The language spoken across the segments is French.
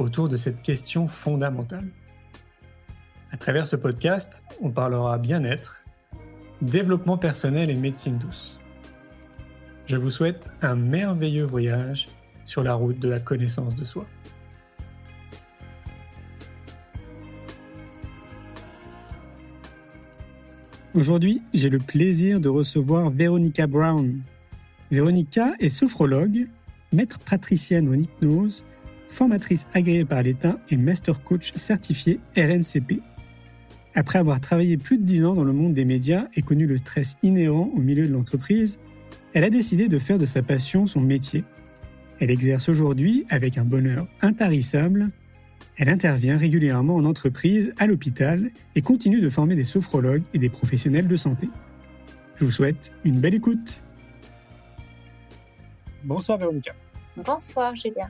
autour de cette question fondamentale. À travers ce podcast, on parlera bien-être, développement personnel et médecine douce. Je vous souhaite un merveilleux voyage sur la route de la connaissance de soi. Aujourd'hui, j'ai le plaisir de recevoir Véronica Brown. Véronica est sophrologue, maître patricienne en hypnose, formatrice agréée par l'État et master coach certifié RNCP. Après avoir travaillé plus de 10 ans dans le monde des médias et connu le stress inhérent au milieu de l'entreprise, elle a décidé de faire de sa passion son métier. Elle exerce aujourd'hui avec un bonheur intarissable. Elle intervient régulièrement en entreprise, à l'hôpital et continue de former des sophrologues et des professionnels de santé. Je vous souhaite une belle écoute. Bonsoir Véronica. Bonsoir Julien.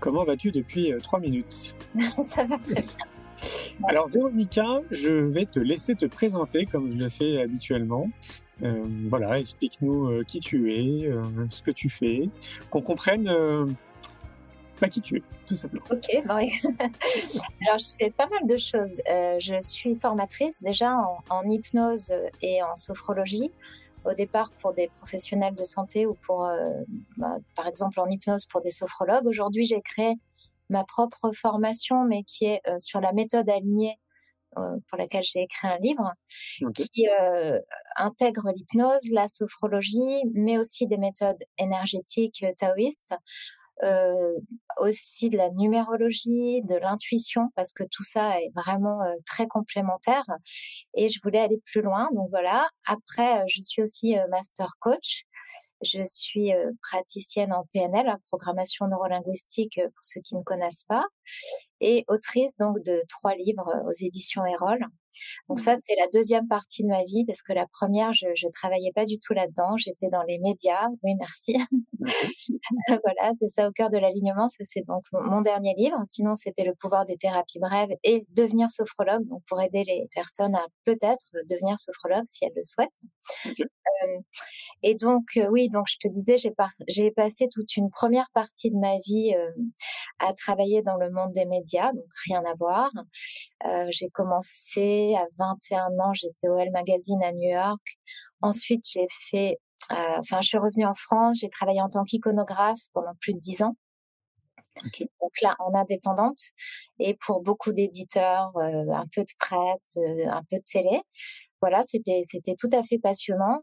Comment vas-tu depuis euh, trois minutes Ça va très bien. Alors Véronica, je vais te laisser te présenter comme je le fais habituellement. Euh, voilà, explique-nous euh, qui tu es, euh, ce que tu fais, qu'on comprenne bah, qui tu es, tout simplement. Ok, bon, alors je fais pas mal de choses. je suis formatrice déjà en, en, hypnose et en sophrologie. Au départ pour des professionnels de santé ou pour, bah, par exemple, en hypnose pour des sophrologues. Aujourd'hui, j'ai créé ma propre formation, mais qui est euh, sur la méthode alignée euh, pour laquelle j'ai écrit un livre qui euh, intègre l'hypnose, la sophrologie, mais aussi des méthodes énergétiques taoïstes, euh, aussi de la numérologie, de l'intuition, parce que tout ça est vraiment très complémentaire. Et je voulais aller plus loin, donc voilà. Après, je suis aussi master coach. Je suis praticienne en PNL, la programmation neurolinguistique pour ceux qui ne connaissent pas, et autrice donc de trois livres aux éditions Erol. Donc ça, mmh. c'est la deuxième partie de ma vie parce que la première, je, je travaillais pas du tout là-dedans. J'étais dans les médias. Oui, merci. voilà, c'est ça au cœur de l'alignement. Ça, c'est donc mon dernier livre. Sinon, c'était le pouvoir des thérapies brèves et devenir sophrologue. Donc pour aider les personnes à peut-être devenir sophrologue si elles le souhaitent. Euh, et donc, euh, oui, donc je te disais, j'ai, j'ai passé toute une première partie de ma vie euh, à travailler dans le monde des médias, donc rien à voir. Euh, j'ai commencé à 21 ans, j'étais au Elle Magazine à New York. Ensuite, j'ai fait, enfin, je suis revenue en France, j'ai travaillé en tant qu'iconographe pendant plus de 10 ans. Donc là, en indépendante et pour beaucoup d'éditeurs, un peu de presse, un peu de télé. Voilà, c'était c'était tout à fait passionnant.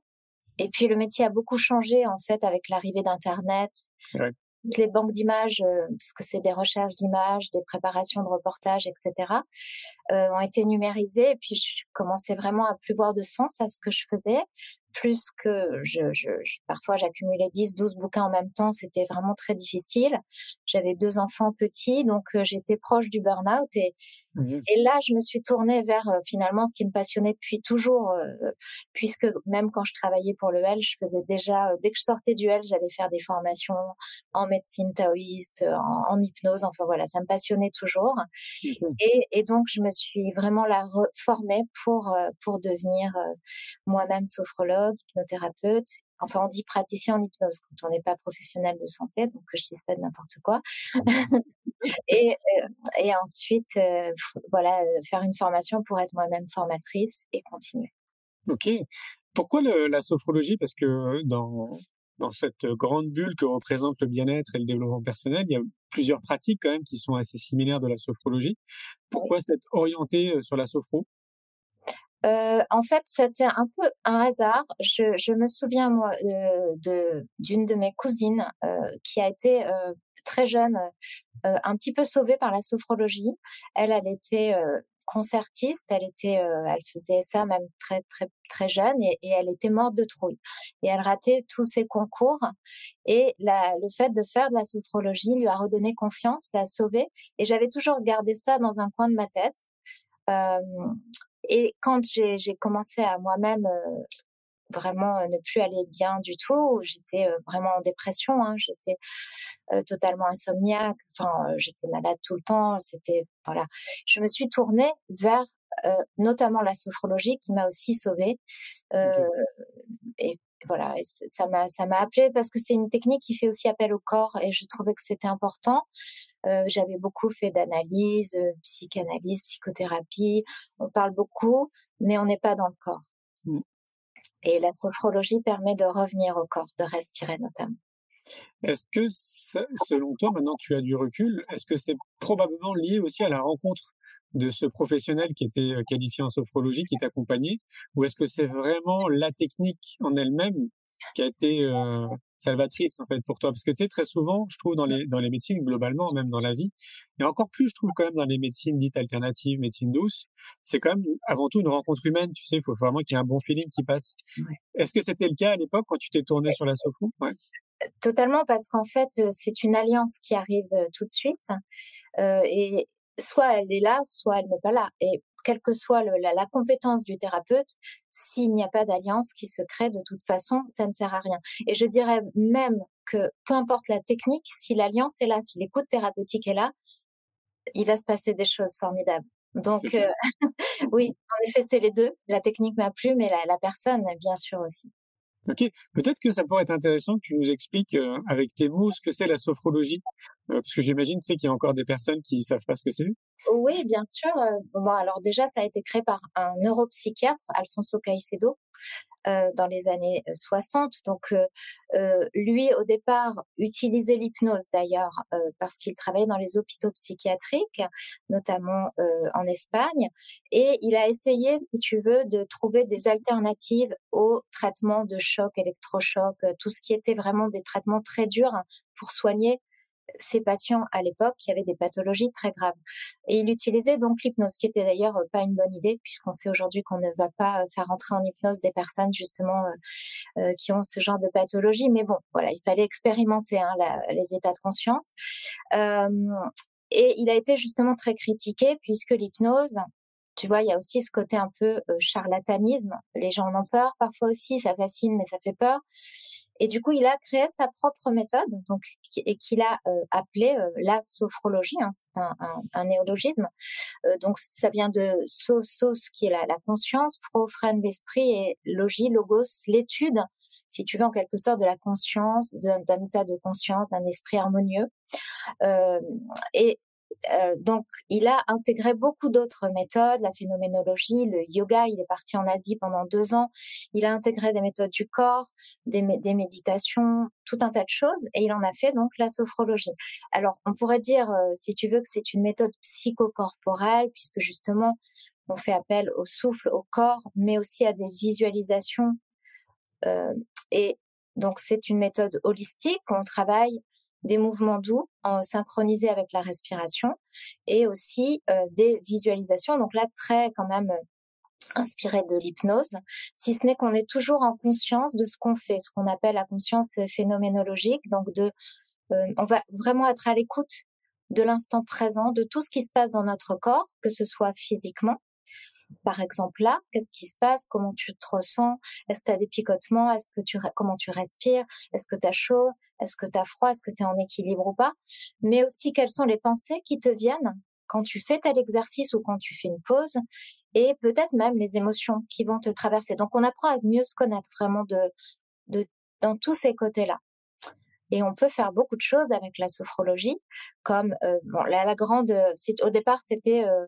Et puis le métier a beaucoup changé en fait avec l'arrivée d'Internet. Ouais. Les banques d'images, euh, puisque c'est des recherches d'images, des préparations de reportages, etc., euh, ont été numérisées. Et puis je commençais vraiment à plus voir de sens à ce que je faisais plus que je, je, parfois j'accumulais 10, 12 bouquins en même temps, c'était vraiment très difficile. J'avais deux enfants petits, donc euh, j'étais proche du burn-out et, mmh et là je me suis tournée vers euh, finalement ce qui me passionnait depuis toujours, euh, puisque même quand je travaillais pour le L, je faisais déjà, dès que je sortais du L, j'allais faire des formations en médecine taoïste, en, hypnose, enfin voilà, ça me passionnait toujours. Mmh et, et, donc je me suis vraiment la formée pour, pour devenir moi-même sophrologue hypnothérapeute. Enfin, on dit praticien en hypnose quand on n'est pas professionnel de santé, donc que je dise pas de n'importe quoi. et, euh, et ensuite, euh, voilà, euh, faire une formation pour être moi-même formatrice et continuer. Ok. Pourquoi la sophrologie? Parce que dans dans cette grande bulle que représente le bien-être et le développement personnel, il y a plusieurs pratiques quand même qui sont assez similaires de la sophrologie. Pourquoi s'être orienté sur la sophro? Euh, en fait, c'était un peu un hasard. Je, me souviens moi de d'une de, mes cousines euh, qui a été euh, très jeune, euh, un petit peu sauvée par la sophrologie. Elle, elle était concertiste. Elle était, elle faisait ça même très très très jeune et, elle était morte de trouille. Et elle ratait tous ses concours. Et le fait de faire de la sophrologie lui a redonné confiance, l'a sauvée. Et j'avais toujours gardé ça dans un coin de ma tête. Et quand j'ai commencé à moi-même vraiment ne plus aller bien du tout. J'étais vraiment en dépression. Hein. J'étais totalement insomniaque. Enfin, j'étais malade tout le temps. C'était voilà. Je me suis tournée vers notamment la sophrologie qui m'a aussi sauvée. Et voilà, ça m'a ça m'a appelé parce que c'est une technique qui fait aussi appel au corps et je trouvais que c'était important. J'avais beaucoup fait d'analyse, psychanalyse, psychothérapie. On parle beaucoup, mais on n'est pas dans le corps. Mmh. Et la sophrologie permet de revenir au corps, de respirer notamment. Est-ce que, selon toi, maintenant que tu as du recul, est-ce que c'est probablement lié aussi à la rencontre de ce professionnel qui était euh, qualifié en sophrologie, qui t'accompagnait, ou est-ce que c'est vraiment la technique en elle-même qui a été euh, salvatrice en fait pour toi Parce que tu sais, très souvent, je trouve dans les, dans les médecines globalement, même dans la vie, et encore plus, je trouve quand même dans les médecines dites alternatives, médecine douce, c'est quand même avant tout une rencontre humaine, tu sais, il faut vraiment qu'il y ait un bon feeling qui passe. Est-ce que c'était le cas à l'époque quand tu t'es tourné sur la sophro ouais. Totalement, parce qu'en fait, c'est une alliance qui arrive tout de suite. Euh, et soit elle est là, soit elle n'est pas là. Et quelle que soit la, compétence du thérapeute, s'il n'y a pas d'alliance qui se crée, de toute façon, ça ne sert à rien. Et je dirais même que peu importe la technique, si l'alliance est là, si l'écoute thérapeutique est là, il va se passer des choses formidables. Donc, euh, oui, en effet, c'est les deux. La technique m'a plu, mais la personne, bien sûr aussi. Ok, peut-être que ça pourrait être intéressant que tu nous expliques euh, avec tes mots ce que c'est la sophrologie, euh, parce que j'imagine c'est qu'il y a encore des personnes qui savent pas ce que c'est. Oui, bien sûr. Euh, bon, alors déjà, ça a été créé par un neuropsychiatre, Alfonso Caicedo, euh, dans les années 60. Euh, Donc euh, lui, au départ, utilisait l'hypnose d'ailleurs parce qu'il travaillait dans les hôpitaux psychiatriques, notamment en Espagne, et il a essayé, si tu veux, de trouver des alternatives au traitement de choc, électrochoc, tout ce qui était vraiment des traitements très durs pour soigner ces patients à l'époque qui avaient des pathologies très graves. Et il utilisait donc l'hypnose, qui était d'ailleurs pas une bonne idée, puisqu'on sait aujourd'hui qu'on ne va pas faire entrer en hypnose des personnes justement euh, euh, qui ont ce genre de pathologie. Mais bon, voilà, il fallait expérimenter hein, les états de conscience. Euh, et il a été justement très critiqué, puisque l'hypnose, tu vois, il y a aussi ce côté un peu charlatanisme. Les gens en ont peur parfois aussi, ça fascine, mais ça fait peur. Et du coup, il a créé sa propre méthode, donc et qu'il a euh, appelée euh, la sophrologie. Hein, c'est un, néologisme. Donc, ça vient de sos, qui est la, conscience, fro, l'esprit, et logie, logos, l'étude, si tu veux, en quelque sorte, de la conscience, d'un état de conscience, d'un esprit harmonieux. et euh, donc, il a intégré beaucoup d'autres méthodes, la phénoménologie, le yoga. Il est parti en Asie pendant deux ans. Il a intégré des méthodes du corps, des, méditations, tout un tas de choses, et il en a fait donc la sophrologie. Alors, on pourrait dire, euh, si tu veux, que c'est une méthode psychocorporelle, puisque justement, on fait appel au souffle, au corps, mais aussi à des visualisations. Euh, et donc, c'est une méthode holistique. On travaille des mouvements doux synchronisés avec la respiration et aussi euh, des visualisations. Donc là, très quand même euh, inspiré de l'hypnose, si ce n'est qu'on est toujours en conscience de ce qu'on fait, ce qu'on appelle la conscience phénoménologique. Donc de, euh, on va vraiment être à l'écoute de l'instant présent, de tout ce qui se passe dans notre corps, que ce soit physiquement, par exemple là, qu'est-ce qui se passe? Comment tu te ressens? Est-ce que tu as des picotements? Est-ce que tu comment tu respires? Est-ce que tu as chaud? Est-ce que tu as froid? Est-ce que tu es en équilibre ou pas? Mais aussi quelles sont les pensées qui te viennent quand tu fais tel exercice ou quand tu fais une pause et peut-être même les émotions qui vont te traverser? Donc on apprend à mieux se connaître vraiment de, dans tous ces côtés-là. Et on peut faire beaucoup de choses avec la sophrologie, comme euh, bon, la, la grande. Euh, au départ, c'était euh,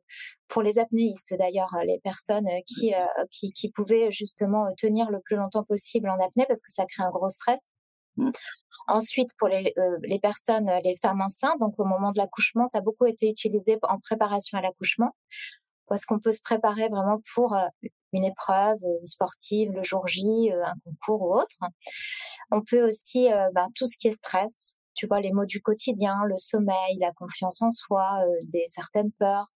pour les apnéistes d'ailleurs, les personnes qui, qui, qui pouvaient justement tenir le plus longtemps possible en apnée parce que ça crée un gros stress. Mmh. Ensuite, pour les, les personnes, les femmes enceintes, donc au moment de l'accouchement, ça a beaucoup été utilisé en préparation à l'accouchement parce qu'on peut se préparer vraiment pour une épreuve sportive le jour J, un concours ou autre. On peut aussi bah, tout ce qui est stress, tu vois les mots du quotidien, le sommeil, la confiance en soi, des certaines peurs.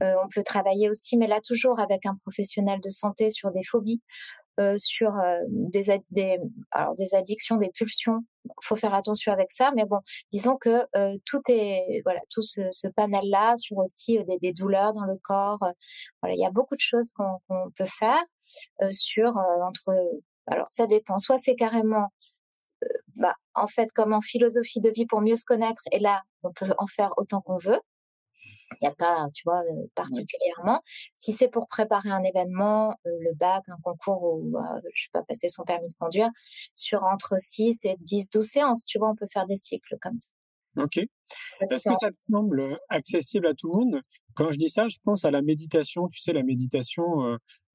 on peut travailler aussi, mais là toujours avec un professionnel de santé sur des phobies, sur des, des, alors des addictions, des pulsions. Faut faire attention avec ça, mais bon, disons que tout est voilà tout ce, panel-là sur aussi des, des, douleurs dans le corps. voilà, il y a beaucoup de choses qu'on peut faire sur entre. Alors ça dépend. Soit c'est carrément bah, en fait, comme en philosophie de vie pour mieux se connaître, et là, on peut en faire autant qu'on veut. Il n'y a pas, tu vois, particulièrement. Si c'est pour préparer un événement, le bac, un concours ou, bah, je sais pas, passer son permis de conduire, sur entre 6 et 10, 12 séances, tu vois, on peut faire des cycles comme ça. Ok. Est-ce que ça te semble accessible à tout le monde? Quand je dis ça, je pense à la méditation. Tu sais, la méditation,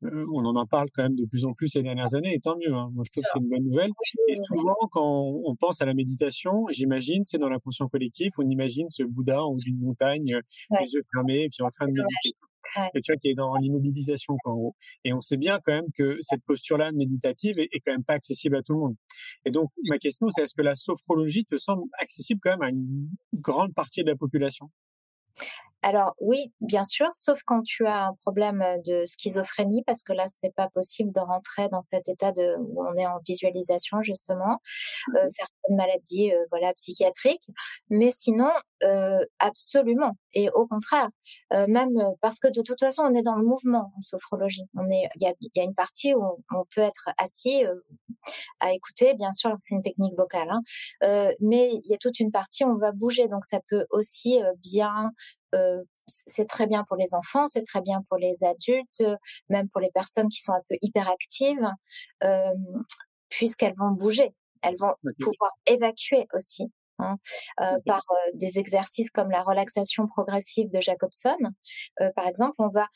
on en parle quand même de plus en plus ces dernières années, et tant mieux. Hein. Moi, je trouve que c'est une bonne nouvelle. Et souvent, quand on pense à la méditation, j'imagine, c'est dans l'inconscient collectif, on imagine ce Bouddha en haut d'une montagne, les yeux fermés, et puis en train de méditer. Et tu vois, qui est dans l'immobilisation, en gros. Et on sait bien quand même que cette posture-là méditative est, est, quand même pas accessible à tout le monde. Et donc, ma question, c'est est-ce que la sophrologie te semble accessible quand même à une grande partie de la population? Alors oui, bien sûr, sauf quand tu as un problème de schizophrénie, parce que là, c'est pas possible de rentrer dans cet état de où on est en visualisation justement. Euh, certaines maladies, euh, voilà, psychiatriques, mais sinon, euh, absolument. Et au contraire, euh, même parce que de toute façon, on est dans le mouvement en sophrologie. On est, il y a, y a, une partie où on peut être assis à écouter, bien sûr, c'est une technique vocale, hein, mais il y a toute une partie où on va bouger, donc ça peut aussi bien euh, c'est très bien pour les enfants, c'est très bien pour les adultes, même pour les personnes qui sont un peu hyperactives, euh, puisqu'elles vont bouger, elles vont pouvoir évacuer aussi. Hein, euh, par euh, des exercices comme la relaxation progressive de Jacobson. Euh, par exemple, on va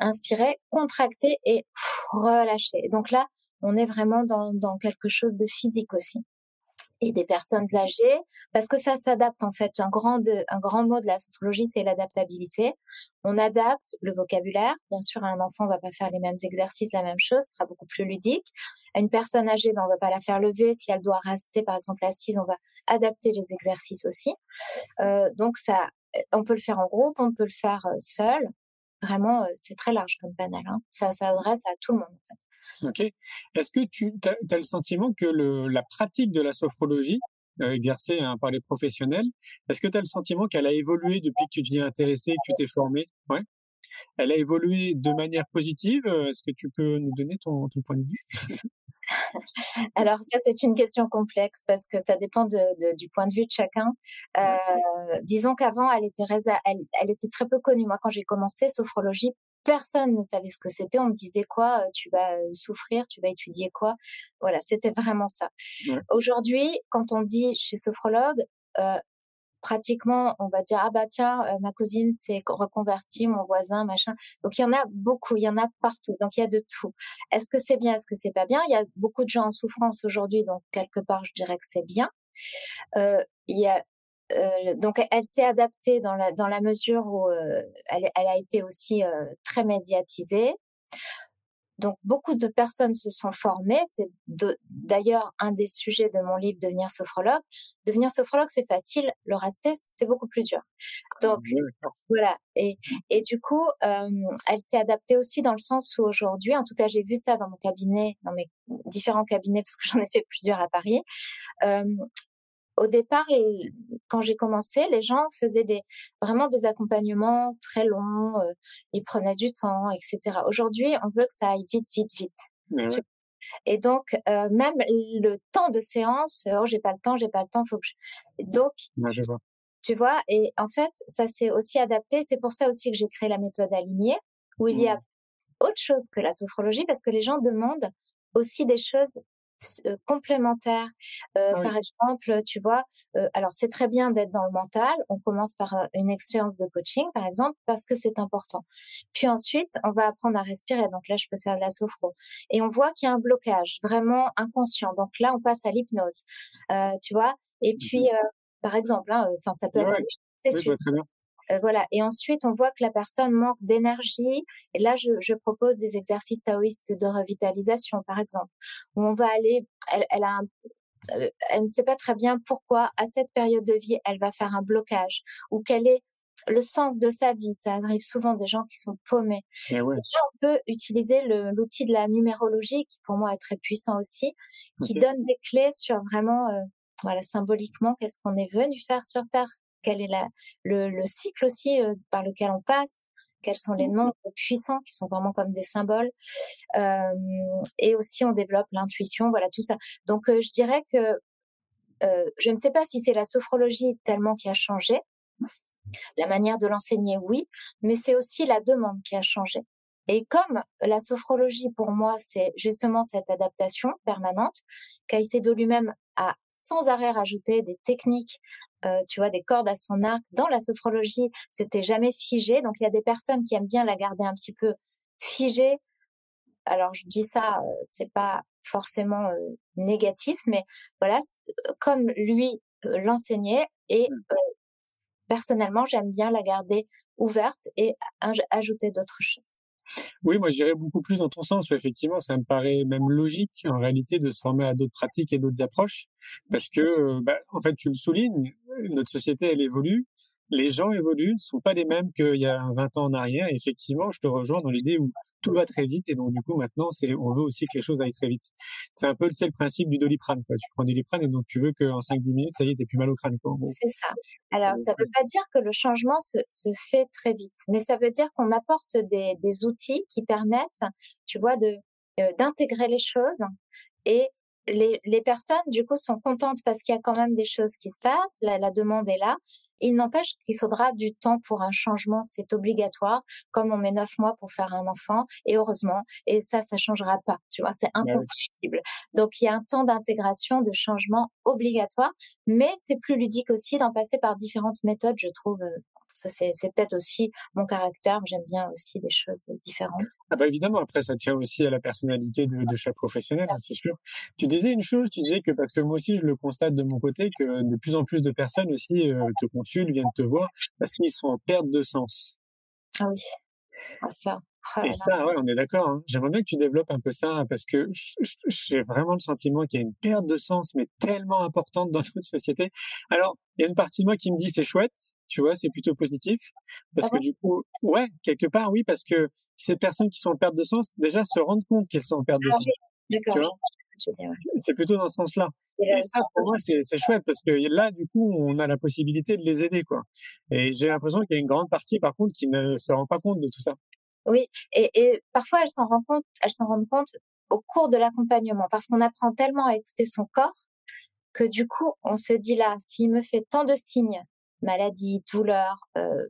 inspirer, contracter et relâcher. Donc là, on est vraiment dans, dans quelque chose de physique aussi des personnes âgées, parce que ça s'adapte en fait. Un grand, un grand mot de la sophrologie, c'est l'adaptabilité. On adapte le vocabulaire. Bien sûr, un enfant, on va pas faire les mêmes exercices, la même chose, ce sera beaucoup plus ludique. À une personne âgée, ben, on va pas la faire lever. Si elle doit rester, par exemple, assise, on va adapter les exercices aussi. Euh, donc ça, on peut le faire en groupe, on peut le faire euh, seul. Vraiment, euh, c'est très large comme panel. Hein. Ça s'adresse à tout le monde. Ok. Est-ce que tu as, le sentiment que le, la pratique de la sophrologie, euh, exercée hein, par les professionnels, est-ce que tu as le sentiment qu'elle a évolué depuis que tu t'y es intéressé, que tu t'es formé? Ouais. Elle a évolué de manière positive. Euh, est-ce que tu peux nous donner ton, ton point de vue? Alors ça, c'est une question complexe parce que ça dépend de, de, du point de vue de chacun. Euh, disons qu'avant, elle était, elle, elle était très peu connue. Moi, quand j'ai commencé sophrologie, personne ne savait ce que c'était. On me disait quoi euh, Tu vas euh, souffrir, tu vas étudier quoi Voilà, c'était vraiment ça. Aujourd'hui, quand on dit je suis sophrologue, euh, pratiquement, on va dire ah bah tiens, euh, ma cousine s'est reconvertie, mon voisin, machin. Donc il y en a beaucoup, il y en a partout. Donc il y a de tout. Est-ce que c'est bien, est-ce que c'est pas bien? Il y a beaucoup de gens en souffrance aujourd'hui, donc quelque part je dirais que c'est bien. Euh, il y a euh, donc elle s'est adaptée dans la dans la mesure où euh, elle, elle, a été aussi euh, très médiatisée. Donc beaucoup de personnes se sont formées. C'est d'ailleurs un des sujets de mon livre Devenir sophrologue. Devenir sophrologue c'est facile, le rester c'est beaucoup plus dur. Donc voilà. Et et du coup elle s'est adaptée aussi dans le sens où aujourd'hui, en tout cas j'ai vu ça dans mon cabinet, dans mes différents cabinets parce que j'en ai fait plusieurs à Paris au départ, quand j'ai commencé, les gens faisaient des, vraiment des accompagnements très longs, euh, ils prenaient du temps, etc. Aujourd'hui, on veut que ça aille vite, vite, vite. Et donc, euh, même le temps de séance, oh, j'ai pas le temps, j'ai pas le temps, faut que je... Donc, tu vois, et en fait, ça s'est aussi adapté. C'est pour ça aussi que j'ai créé la méthode alignée, où il y a autre chose que la sophrologie, parce que les gens demandent aussi des choses complémentaires. Euh, ah Par exemple, tu vois, euh, alors c'est très bien d'être dans le mental. On commence par euh, une expérience de coaching, par exemple, parce que c'est important. Puis ensuite, on va apprendre à respirer. Donc là, je peux faire de la sophro. Et on voit qu'il y a un blocage vraiment inconscient. Donc là, on passe à l'hypnose. tu vois? Et puis, mmh par exemple, hein, ça peut être. C'est sûr. Euh, voilà. Et ensuite, on voit que la personne manque d'énergie. Et là, je, je, propose des exercices taoïstes de revitalisation, par exemple, où on va aller. Elle, elle a un, euh, elle ne sait pas très bien pourquoi à cette période de vie elle va faire un blocage ou quelle est le sens de sa vie. Ça arrive souvent des gens qui sont paumés. Et ouais. Là, on peut utiliser l'outil de la numérologie, qui pour moi est très puissant aussi, qui donne des clés sur vraiment, euh, voilà, symboliquement, qu'est-ce qu'on est venu faire sur Terre, quel est la, le, le cycle aussi euh, par lequel on passe, quels sont les nombres puissants qui sont vraiment comme des symboles. Euh, et aussi, on développe l'intuition, voilà, tout ça. Donc, euh, je dirais que je ne sais pas si c'est la sophrologie tellement qui a changé. La manière de l'enseigner, oui, mais c'est aussi la demande qui a changé. Et comme la sophrologie, pour moi, c'est justement cette adaptation permanente, Caicedo lui-même a sans arrêt rajouté des techniques, euh, tu vois, des cordes à son arc. Dans la sophrologie, c'était jamais figé. Donc, il y a des personnes qui aiment bien la garder un petit peu figée. Alors, je dis ça, euh, c'est pas forcément euh, négatif, mais voilà, comme lui l'enseignait et euh, personnellement, j'aime bien la garder ouverte et aj- ajouter d'autres choses. Oui, moi, j'irais beaucoup plus dans ton sens. effectivement, ça me paraît même logique, en réalité, de se former à d'autres pratiques et d'autres approches. Parce que, euh, bah, en fait, tu le soulignes, notre société, elle évolue. Les gens évoluent, ne sont pas les mêmes qu'il y a 20 ans en arrière. Et effectivement, je te rejoins dans l'idée où tout va très vite. Et donc, du coup, maintenant, c'est, on veut aussi que les choses aillent très vite. C'est un peu le principe du doliprane, quoi. Tu prends du doliprane et donc tu veux qu'en 5-10 minutes, ça y est, t'es plus mal au crâne. C'est ça. Alors, ça veut pas dire que le changement se, se fait très vite, mais ça veut dire qu'on apporte des, des outils qui permettent, tu vois, de euh, d'intégrer les choses et les, les personnes, du coup, sont contentes parce qu'il y a quand même des choses qui se passent, la, la demande est là. Il n'empêche qu'il faudra du temps pour un changement, c'est obligatoire, comme on met neuf mois pour faire un enfant, et heureusement, et ça, ça changera pas, tu vois, c'est Bah incompatible. Donc, il y a un temps d'intégration, de changement obligatoire, mais c'est plus ludique aussi d'en passer par différentes méthodes, je trouve. Ça, c'est c'est peut-être aussi mon caractère, j'aime bien aussi des choses différentes. Ah bah évidemment, après ça tient aussi à la personnalité de, de chaque professionnel, hein, c'est sûr. Tu disais une chose, tu disais que parce que moi aussi je le constate de mon côté que de plus en plus de personnes aussi euh, te consultent, viennent te voir parce qu'ils sont en perte de sens. Ah oui, ah, ça. Oh Et ça, ouais, on est d'accord. hein. J'aimerais bien que tu développes un peu ça parce que j'ai vraiment le sentiment qu'il y a une perte de sens, mais tellement importante dans notre société. Alors, il y a une partie de moi qui me dit c'est chouette, tu vois, c'est plutôt positif parce Ah que bon du coup, ouais, quelque part, oui, parce que ces personnes qui sont en perte de sens, déjà se rendent compte qu'elles sont en perte de Ah sens. oui, d'accord. C'est plutôt dans ce sens-là. Et ça, pour moi, c'est chouette parce que là, du coup, on a la possibilité de les aider, quoi. Et j'ai l'impression qu'il y a une grande partie, par contre, qui ne se rend pas compte de tout ça. Oui, et, et parfois elles s'en rendent compte, elles s'en rendent compte au cours de l'accompagnement, parce qu'on apprend tellement à écouter son corps que du coup on se dit là, s'il me fait tant de signes, maladie, douleur, euh,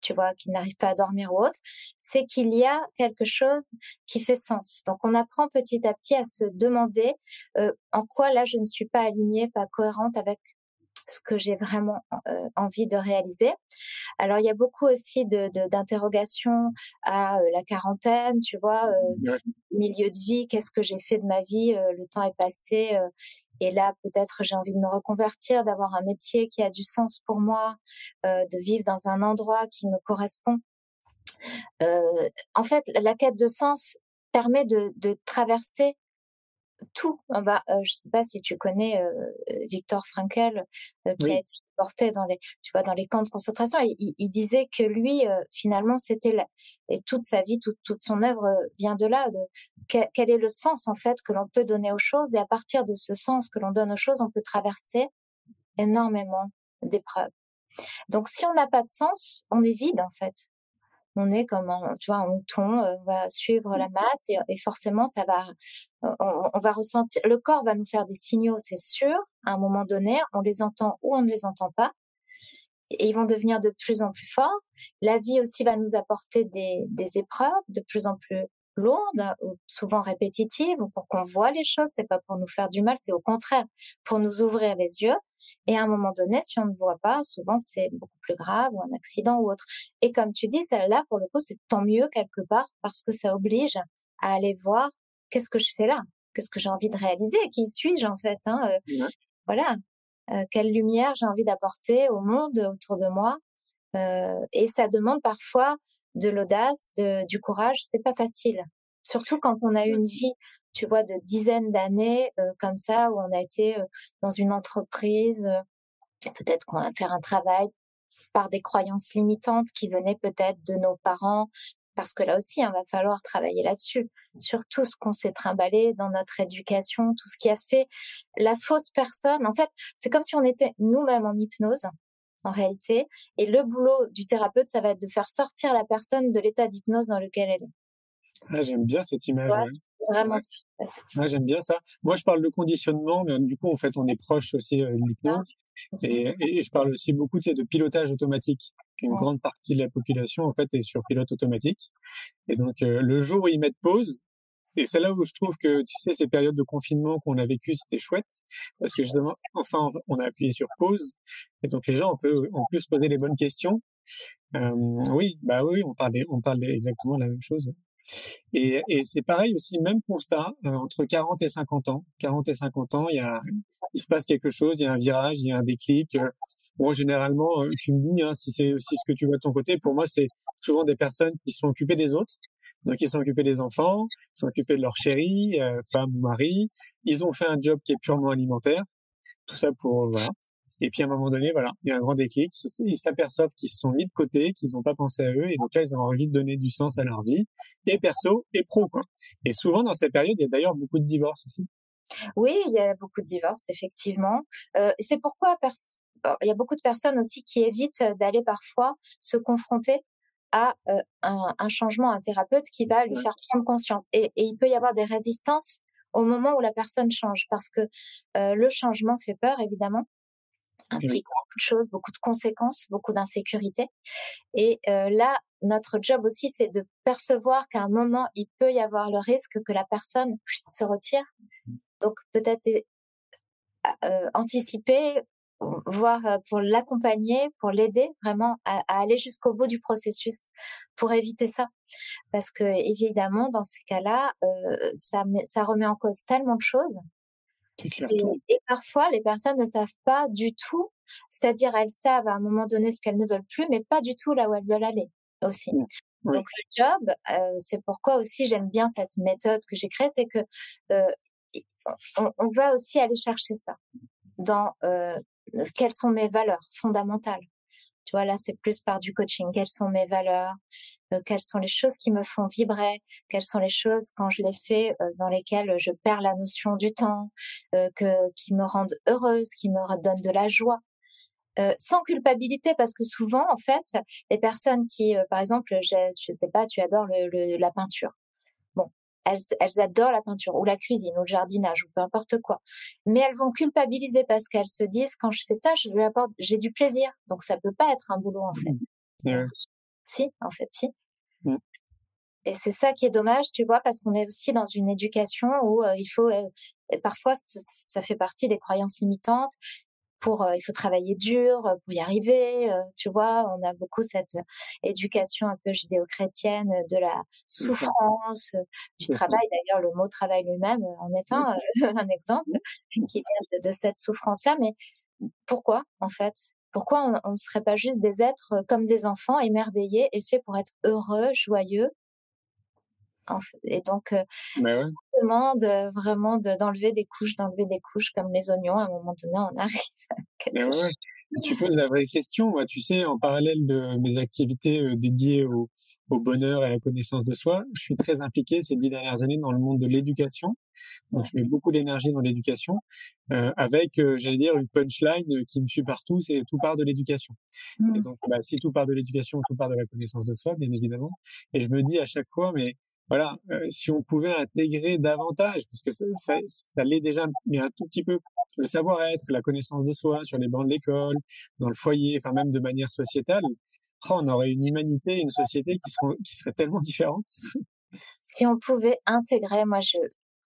tu vois, qu'il n'arrive pas à dormir ou autre, c'est qu'il y a quelque chose qui fait sens. Donc on apprend petit à petit à se demander euh, en quoi là je ne suis pas alignée, pas cohérente avec ce que j'ai vraiment euh, envie de réaliser. Alors il y a beaucoup aussi de de- d'interrogations à euh, la quarantaine, tu vois, Ouais. milieu de vie, qu'est-ce que j'ai fait de ma vie, le temps est passé, et là peut-être j'ai envie de me reconvertir, d'avoir un métier qui a du sens pour moi, de vivre dans un endroit qui me correspond. En fait, la quête de sens permet de, de traverser tout. On va, euh, je sais pas si tu connais euh, Victor Frankel, euh, qui Oui. a été porté dans les, tu vois, dans les camps de concentration. Il, il disait que lui, euh, finalement, c'était là, et toute sa vie, toute, toute son œuvre euh, vient de là. De quel, quel est le sens en fait que l'on peut donner aux choses, et à partir de ce sens que l'on donne aux choses, on peut traverser énormément d'épreuves. Donc, si on n'a pas de sens, on est vide en fait. On est comme un, tu vois, un mouton, euh, on va suivre la masse et, et forcément ça va, on, on- on va ressentir, le corps va nous faire des signaux, c'est sûr. À un moment donné, on les entend ou on ne les entend pas, et ils vont devenir de plus en plus forts. La vie aussi va nous apporter des, des épreuves de plus en plus lourdes, ou souvent répétitives, ou pour qu'on voit les choses. C'est pas pour nous faire du mal, c'est au contraire pour nous ouvrir les yeux. Et à un moment donné, si on ne voit pas, souvent c'est beaucoup plus grave ou un accident ou autre. Et comme tu dis, celle-là, pour le coup, c'est tant mieux quelque part parce que ça oblige à aller voir qu'est-ce que je fais là, qu'est-ce que j'ai envie de réaliser, qui suis-je en fait. Hein, euh. Voilà, Euh, quelle lumière j'ai envie d'apporter au monde autour de moi. Euh, et ça demande parfois de l'audace, du courage. C'est pas facile, surtout quand on a eu une vie, tu vois, de dizaines d'années euh, comme ça, où on a été euh, dans une entreprise, euh, peut-être qu'on va faire un travail par des croyances limitantes qui venaient peut-être de nos parents, parce que là aussi, il va falloir travailler là-dessus, sur tout ce qu'on s'est trimballé dans notre éducation, tout ce qui a fait la fausse personne. En fait, c'est comme si on était nous-mêmes en hypnose, en réalité, et le boulot du thérapeute, ça va être de faire sortir la personne de l'état d'hypnose dans lequel elle est. Ah, j'aime bien cette image. Vraiment ouais. j'aime bien ça. Moi, je parle de conditionnement, mais du coup, en fait, on est proche aussi euh, de l'hypnose. Et, et, je parle aussi beaucoup de pilotage automatique. Une grande partie de la population, en fait, est sur pilote automatique. Et donc, euh, le jour où ils mettent pause, et c'est là où je trouve que, tu sais, ces périodes de confinement qu'on a vécues, c'était chouette. Parce que justement, enfin, on a appuyé sur pause. Et donc, les gens ont pu, ont pu se poser les bonnes questions. Euh, oui, bah oui, on parle, on parle exactement de la même chose. Et, et c'est pareil aussi, même constat, euh, entre 40 et 50 ans. 40 et 50 ans, il y a, il se passe quelque chose, il y a un virage, il y a un déclic. Euh, bon, généralement, euh, tu me dis hein, si c'est aussi ce que tu vois de ton côté. Pour moi, c'est souvent des personnes qui sont occupées des autres. Donc, ils sont occupés des enfants, ils sont occupés de leur chérie, femme ou mari. Ils ont fait un job qui est purement alimentaire. Tout ça pour, voilà. Et puis à un moment donné, voilà, il y a un grand déclic. Ils s'aperçoivent qu'ils se sont mis de côté, qu'ils n'ont pas pensé à eux, et donc là, ils ont envie de donner du sens à leur vie, et perso et pro. Quoi. Et souvent dans cette période, il y a d'ailleurs beaucoup de divorces aussi. Oui, il y a beaucoup de divorces, effectivement. Euh, c'est pourquoi il y a beaucoup de personnes aussi qui évitent d'aller parfois se confronter à euh, un, un, changement, un thérapeute qui va lui faire prendre conscience. Et, et, il peut y avoir des résistances au moment où la personne change, parce que euh, le changement fait peur, évidemment implique beaucoup de choses, beaucoup de conséquences, beaucoup d'insécurité. Et euh, là, notre job aussi, c'est de percevoir qu'à un moment, il peut y avoir le risque que la personne se retire. Donc peut-être euh, anticiper, voir euh, pour l'accompagner, pour l'aider vraiment à, à aller jusqu'au bout du processus, pour éviter ça. Parce que évidemment, dans ces cas-là, euh, ça, ça remet en cause tellement de choses et parfois, les personnes ne savent pas du tout, c'est-à-dire elles savent à un moment donné ce qu'elles ne veulent plus, mais pas du tout là où elles veulent aller aussi. Mmh. Donc le job, euh, c'est pourquoi aussi j'aime bien cette méthode que j'ai créée, c'est que euh, on, on, va aussi aller chercher ça dans euh, quelles sont mes valeurs fondamentales. Tu vois, là, c'est plus par du coaching. Quelles sont mes valeurs? Euh, Quelles sont les choses qui me font vibrer? Quelles sont les choses, quand je les fais, euh, dans lesquelles je perds la notion du temps, euh, que, qui me rendent heureuse, qui me redonnent de la joie? Sans culpabilité parce que souvent en fait les personnes qui par exemple je, je sais pas tu adores la peinture elles, elles adorent la peinture ou la cuisine ou le jardinage ou peu importe quoi. Mais elles vont culpabiliser parce qu'elles se disent quand je fais ça, je lui apporte, j'ai du plaisir. Donc ça peut pas être un boulot en fait. Mmh. Si, en fait, si. Mmh. Et c'est ça qui est dommage, tu vois, parce qu'on est aussi dans une éducation où euh, il faut, euh, parfois, ça fait partie des croyances limitantes pour il faut travailler dur pour y arriver tu vois on a beaucoup cette éducation un peu judéo-chrétienne de la souffrance du travail. D'ailleurs le mot travail lui-même en est un, exemple qui vient de, cette souffrance là mais pourquoi en fait? Pourquoi on ne serait pas juste des êtres comme des enfants émerveillés et faits pour être heureux joyeux et donc, euh, bah demande vraiment d'enlever des couches, d'enlever des couches comme les oignons. À un moment donné, on arrive à quelque chose. Tu poses la vraie question. Moi, tu sais, en parallèle de mes activités dédiées au, au, bonheur et à la connaissance de soi, je suis très impliqué ces dix dernières années dans le monde de l'éducation. Donc, je mets beaucoup d'énergie dans l'éducation, euh, avec, euh, j'allais dire, une punchline qui me suit partout, c'est tout part de l'éducation. Et mmh. donc, bah, si tout part de l'éducation, tout part de la connaissance de soi, bien évidemment. Et je me dis à chaque fois, mais voilà, euh, si on pouvait intégrer davantage, parce que ça, ça, l'est déjà, mais un tout petit peu, le savoir-être, la connaissance de soi sur les bancs de l'école, dans le foyer, enfin même de manière sociétale, oh, on aurait une humanité, une société qui, qui serait tellement différente. Si on pouvait intégrer, moi je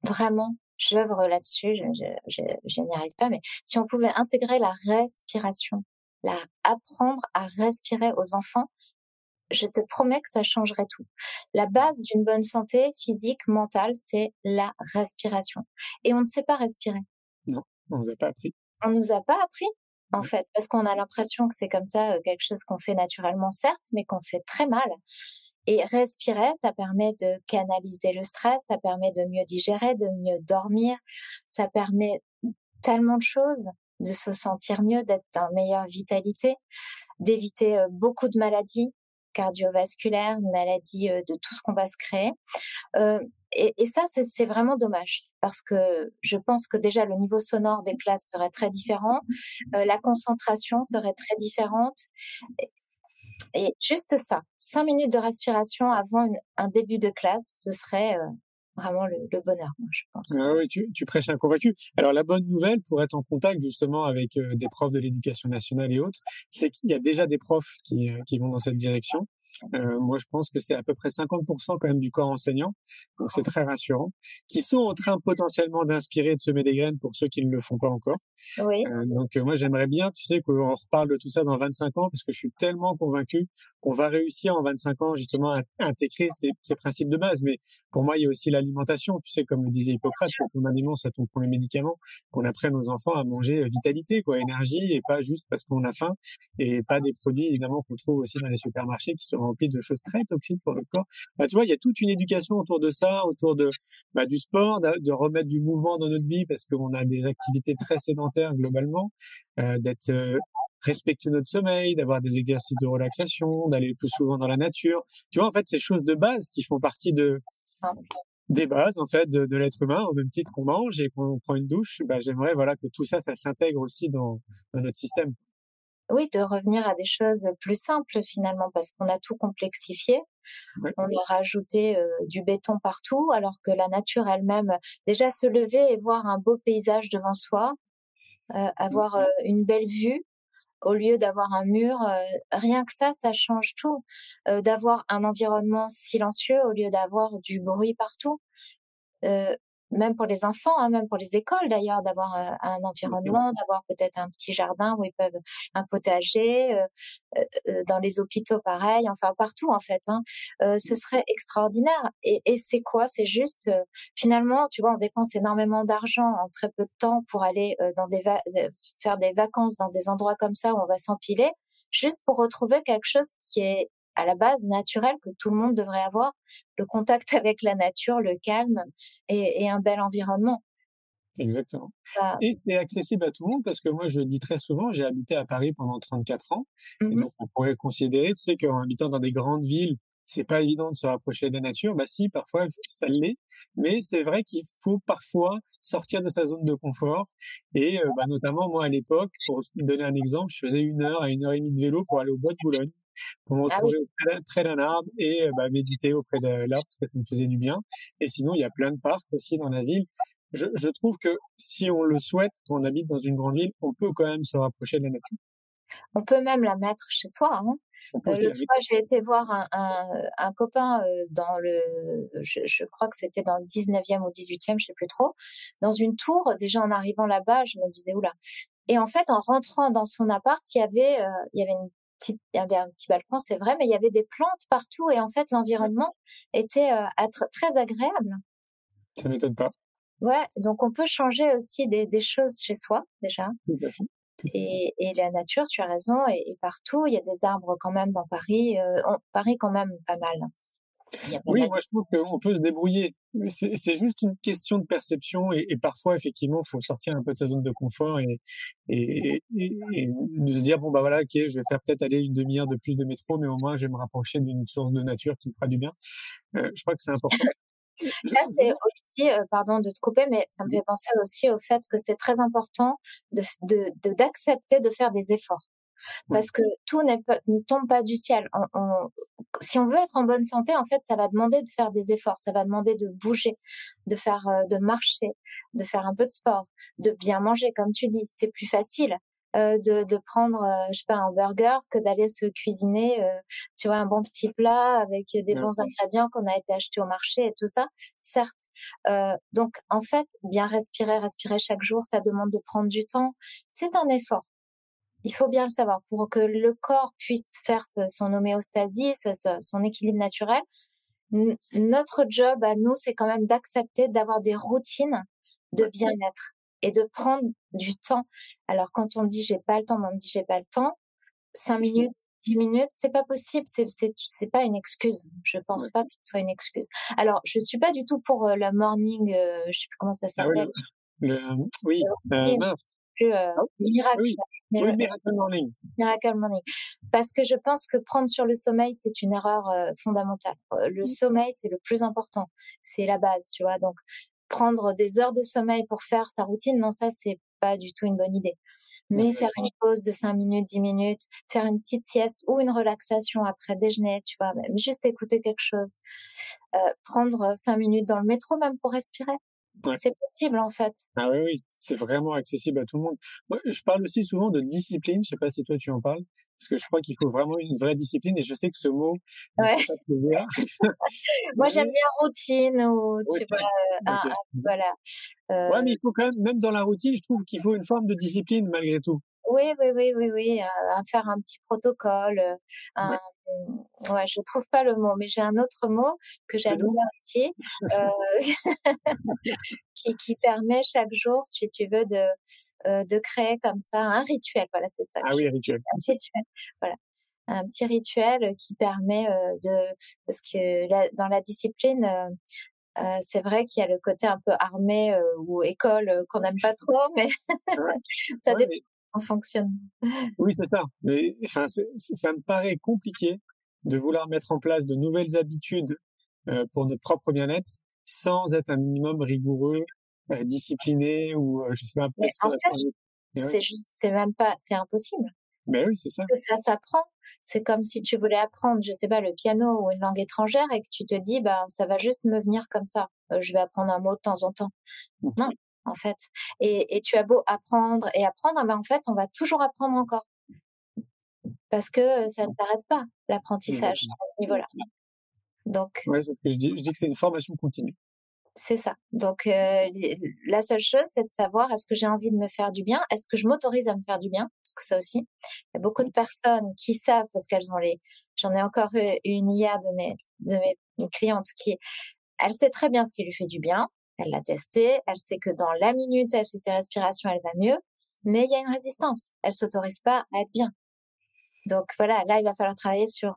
vraiment, j'œuvre là-dessus, je, je, je n'y arrive pas, mais si on pouvait intégrer la respiration, la apprendre à respirer aux enfants, je te promets que ça changerait tout. La base d'une bonne santé physique, mentale, c'est la respiration. Et on ne sait pas respirer. Non, on nous a pas appris. On nous a pas appris, en fait, parce qu'on a l'impression que c'est comme ça, euh, quelque chose qu'on fait naturellement, certes, mais qu'on fait très mal. Et respirer, ça permet de canaliser le stress, ça permet de mieux digérer, de mieux dormir, ça permet tellement de choses de se sentir mieux, d'être en meilleure vitalité, d'éviter beaucoup de maladies cardiovasculaires, maladies de tout ce qu'on va se créer. Et, et, ça, c'est vraiment dommage parce que je pense que déjà le niveau sonore des classes serait très différent, la concentration serait très différente. Et juste ça, cinq minutes de respiration avant un début de classe, ce serait vraiment le, bonheur, moi, je pense. Ah oui, tu, prêches un convaincu. Alors la bonne nouvelle pour être en contact justement avec des profs de l'éducation nationale et autres, c'est qu'il y a déjà des profs qui, qui vont dans cette direction. Euh, moi, je pense que c'est à peu près 50% quand même du corps enseignant, donc c'est très rassurant, qui sont en train potentiellement d'inspirer, de semer des graines pour ceux qui ne le font pas encore. Oui. Euh, donc moi, j'aimerais bien, tu sais, qu'on reparle de tout ça dans 25 ans, parce que je suis tellement convaincu qu'on va réussir en 25 ans justement à intégrer ces, ces, principes de base. Mais pour moi, il y a aussi l'alimentation, tu sais, comme le disait Hippocrate, que ton aliment soit ton premier médicament, qu'on apprenne aux enfants à manger vitalité, quoi, énergie, et pas juste parce qu'on a faim, et pas des produits évidemment qu'on trouve aussi dans les supermarchés qui sont rempli de choses très toxiques pour le corps. Bah, tu vois, il y a toute une éducation autour de ça, autour de bah, du sport, de remettre du mouvement dans notre vie parce qu'on a des activités très sédentaires globalement, euh, d'être euh, respectueux de notre sommeil, d'avoir des exercices de relaxation, d'aller plus souvent dans la nature. Tu vois, en fait, ces choses de base qui font partie de des bases en fait de, de l'être humain au même titre qu'on mange et qu'on prend une douche bah, j'aimerais voilà que tout ça ça s'intègre aussi dans, dans notre système oui, de revenir à des choses plus simples finalement, parce qu'on a tout complexifié. On a rajouté du béton partout, alors que la nature elle-même, déjà se lever et voir un beau paysage devant soi, avoir mmh une belle vue, au lieu d'avoir un mur, rien que ça, ça change tout. d'avoir un environnement silencieux au lieu d'avoir du bruit partout même pour les enfants, hein, même pour les écoles d'ailleurs, d'avoir euh, un environnement, d'avoir peut-être un petit jardin où ils peuvent un potager, euh, euh, dans les hôpitaux pareil, enfin partout en fait. Hein. ce serait extraordinaire. Et, et c'est quoi? C'est juste finalement, tu vois, on dépense énormément d'argent en très peu de temps pour aller dans des faire des vacances dans des endroits comme ça où on va s'empiler, juste pour retrouver quelque chose qui est à la base naturelle que tout le monde devrait avoir, le contact avec la nature, le calme et, un bel environnement. Exactement. Et c'est accessible à tout le monde parce que moi, je dis très souvent, j'ai habité à Paris pendant 34 ans. Et mmh donc, on pourrait considérer, tu sais, qu'en habitant dans des grandes villes, c'est pas évident de se rapprocher de la nature. Bah si, parfois ça l'est, mais c'est vrai qu'il faut parfois sortir de sa zone de confort. Et euh, bah, notamment moi à l'époque, pour donner un exemple, je faisais une heure à une heure et demie de vélo pour aller au bois de Boulogne pour me ah retrouver près d'un arbre et bah, méditer auprès de l'arbre parce que ça me faisait du bien. Et sinon, il y a plein de parcs aussi dans la ville. Je, je trouve que si on le souhaite, quand on habite dans une grande ville, on peut quand même se rapprocher de la nature. On peut même la mettre chez soi. Hein. Euh, L'autre fois, j'ai été voir un, un, un copain euh, dans le, je, je crois que c'était dans le 19e ou 18e, je sais plus trop, dans une tour. Déjà en arrivant là-bas, je me disais oula. Et en fait, en rentrant dans son appart, il y avait, euh, il y avait une il y avait un petit balcon, c'est vrai, mais il y avait des plantes partout et en fait l'environnement était euh, très agréable. Ça m'étonne pas. Ouais, donc on peut changer aussi des, des choses chez soi déjà. Et, et, la nature, tu as raison, et, partout, il y a des arbres quand même dans Paris. Euh, Paris quand même pas mal. Oui, moi je trouve qu'on peut se débrouiller. C'est juste une question de perception et, et parfois effectivement il faut sortir un peu de sa zone de confort et, et, et, de se dire bon bah voilà ok je vais faire peut-être aller une demi-heure de plus de métro mais au moins je vais me rapprocher d'une source de nature qui me fera du bien. Euh, je crois que c'est important. Ça, c'est aussi, euh, pardon de te couper, mais ça me fait penser aussi au fait que c'est très important d'accepter de, d'accepter de faire des efforts parce que tout ne tombe pas du ciel. si on veut être en bonne santé, en fait, ça va demander de faire des efforts, ça va demander de bouger, de faire, euh, de marcher, de faire un peu de sport, de bien manger, comme tu dis. C'est plus facile. Euh, de, de prendre, euh, je sais pas, un burger que d'aller se cuisiner, tu vois, un bon petit plat avec des bons ingrédients qu'on a été achetés au marché et tout ça. Certes. donc, en fait, bien respirer, respirer chaque jour, ça demande de prendre du temps. C'est un effort il faut bien le savoir, pour que le corps puisse faire son homéostasie, son équilibre naturel, notre job à nous, c'est quand même d'accepter d'avoir des routines de bien-être et de prendre du temps. Alors quand on dit j'ai pas le temps, on me dit j'ai pas le temps, cinq minutes, dix minutes, c'est pas possible, c'est c'est pas une excuse. Je pense pas que ce soit une excuse. Alors je suis pas du tout pour euh, le morning, euh, je sais plus comment ça ah s'appelle. oui, le, oui, euh, mince plus euh, miracle. oui. Oui, Miracle Morning. Miracle Morning. Parce que je pense que prendre sur le sommeil, c'est une erreur euh, fondamentale. Euh, Le sommeil, c'est le plus important. C'est la base, tu vois. Donc, prendre des heures de sommeil pour faire sa routine, non, ça, c'est pas du tout une bonne idée. Mais faire une pause de 5 minutes, 10 minutes, faire une petite sieste ou une relaxation après déjeuner, tu vois, même juste écouter quelque chose. Euh, prendre 5 minutes dans le métro, même pour respirer. Ouais. C'est possible, en fait. Ah oui, oui, c'est vraiment accessible à tout le monde. Moi, je parle aussi souvent de discipline. Je sais pas si toi tu en parles, parce que je crois qu'il faut vraiment une vraie discipline. Et je sais que ce mot, Ouais. pas. Moi, j'aime bien routine ou, tu vois, euh, un- voilà. Euh, Ouais, mais il faut quand même, même dans la routine, je trouve qu'il faut une forme de discipline malgré tout. Oui, oui, oui, oui, oui, euh, faire un petit protocole, euh, un, ouais, je trouve pas le mot, mais j'ai un autre mot que bien aussi, euh, qui, qui permet chaque jour, si tu veux, de, euh, de créer comme ça un rituel. Voilà, c'est ça. Ah oui, rituel. un rituel, voilà. Un petit rituel qui permet de, parce que la- dans la discipline, euh, c'est vrai qu'il y a le côté un peu armée euh, ou école euh, qu'on n'aime pas trop, mais ça Ouais, dépend son fonctionnement. Oui, c'est ça. Mais enfin, ça me paraît compliqué de vouloir mettre en place de nouvelles habitudes euh, pour notre propre bien-être sans être un minimum rigoureux, euh, discipliné ou euh, je sais pas Mais en fait, ouais. C'est même pas, c'est impossible. Mais oui, c'est ça. Ça s'apprend. C'est comme si tu voulais apprendre, je sais pas, le piano ou une langue étrangère et que tu te dis, bah, ça va juste me venir comme ça. Euh, je vais apprendre un mot de temps en temps. Non, en fait. Et, et tu as beau apprendre et apprendre, mais en fait, on va toujours apprendre encore. Parce que euh, ça ne s'arrête pas, l'apprentissage à ce niveau-là. Donc, Ouais, je dis. Je dis que c'est une formation continue. C'est ça. Donc, euh, la seule chose, c'est de savoir est-ce que j'ai envie de me faire du bien? Est-ce que je m'autorise à me faire du bien? Parce que ça aussi, il y a beaucoup de personnes qui savent, parce qu'elles ont les... J'en ai encore eu une hier de mes, de mes clientes qui, elle sait très bien ce qui lui fait du bien. Elle l'a testé. Elle sait que dans la minute, elle fait ses respirations, elle va mieux. Mais il y a une résistance. Elle s'autorise pas à être bien. Donc voilà, là, il va falloir travailler sur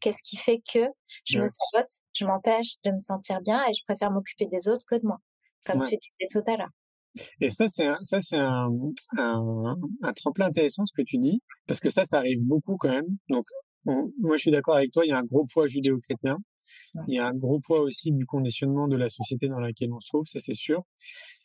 qu'est-ce qui fait que je me sabote, je m'empêche de me sentir bien et je préfère m'occuper des autres que de moi, comme Ouais. tu disais tout à l'heure. Et ça, c'est un, ça, c'est un, un, un tremplin intéressant ce que tu dis, parce que ça, ça arrive beaucoup quand même. Donc, on- moi, je suis d'accord avec toi. Il y a un gros poids judéo-chrétien. Il y a un gros poids aussi du conditionnement de la société dans laquelle on se trouve, ça c'est sûr.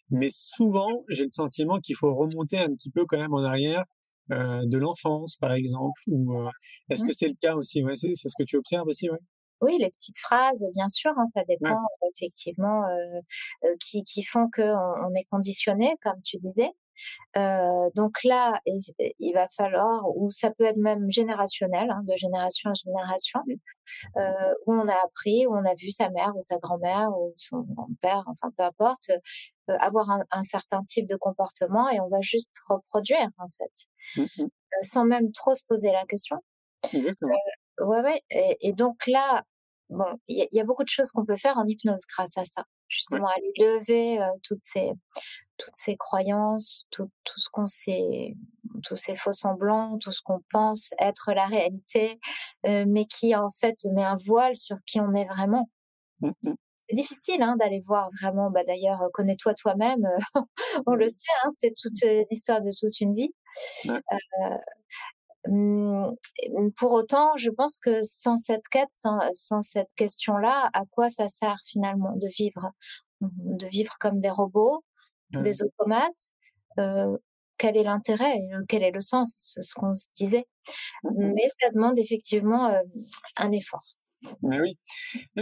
Mais souvent, j'ai le sentiment qu'il faut remonter un petit peu quand même en arrière euh, de l'enfance, par exemple. Ou euh, est-ce que c'est le cas aussi? Ouais, c'est, ce que tu observes aussi, ouais. Oui, les petites phrases, bien sûr, hein, ça dépend euh, effectivement, euh, qui, qui font qu'on on est conditionné, comme tu disais. Euh, donc là, il, va falloir, ou ça peut être même générationnel, hein, de génération en génération, euh, où on a appris, où on a vu sa mère ou sa grand-mère ou son père, enfin peu importe, euh, avoir un, un certain type de comportement et on va juste reproduire en fait, Mm, mm. euh, sans même trop se poser la question. Exactement. Ouais, ouais. Et, et donc là, bon, il y, a- il y a beaucoup de choses qu'on peut faire en hypnose grâce à ça. Justement, aller lever euh, toutes ces toutes ces croyances, tout, tout ce qu'on sait, tous ces faux semblants, tout ce qu'on pense être la réalité, euh, mais qui en fait met un voile sur qui on est vraiment. Mm, mm. C'est difficile hein, d'aller voir vraiment. Bah d'ailleurs, euh, connais-toi toi-même. euh, on le sait, hein, c'est toute l'histoire de toute une vie. Euh, hum, pour autant, je pense que sans cette quête, sans, sans cette question-là, à quoi ça sert finalement de vivre, de vivre comme des robots, Ouais. des automates euh, Quel est l'intérêt Quel est le sens? Ce qu'on se disait. Mais ça demande effectivement euh, un effort. Mais oui.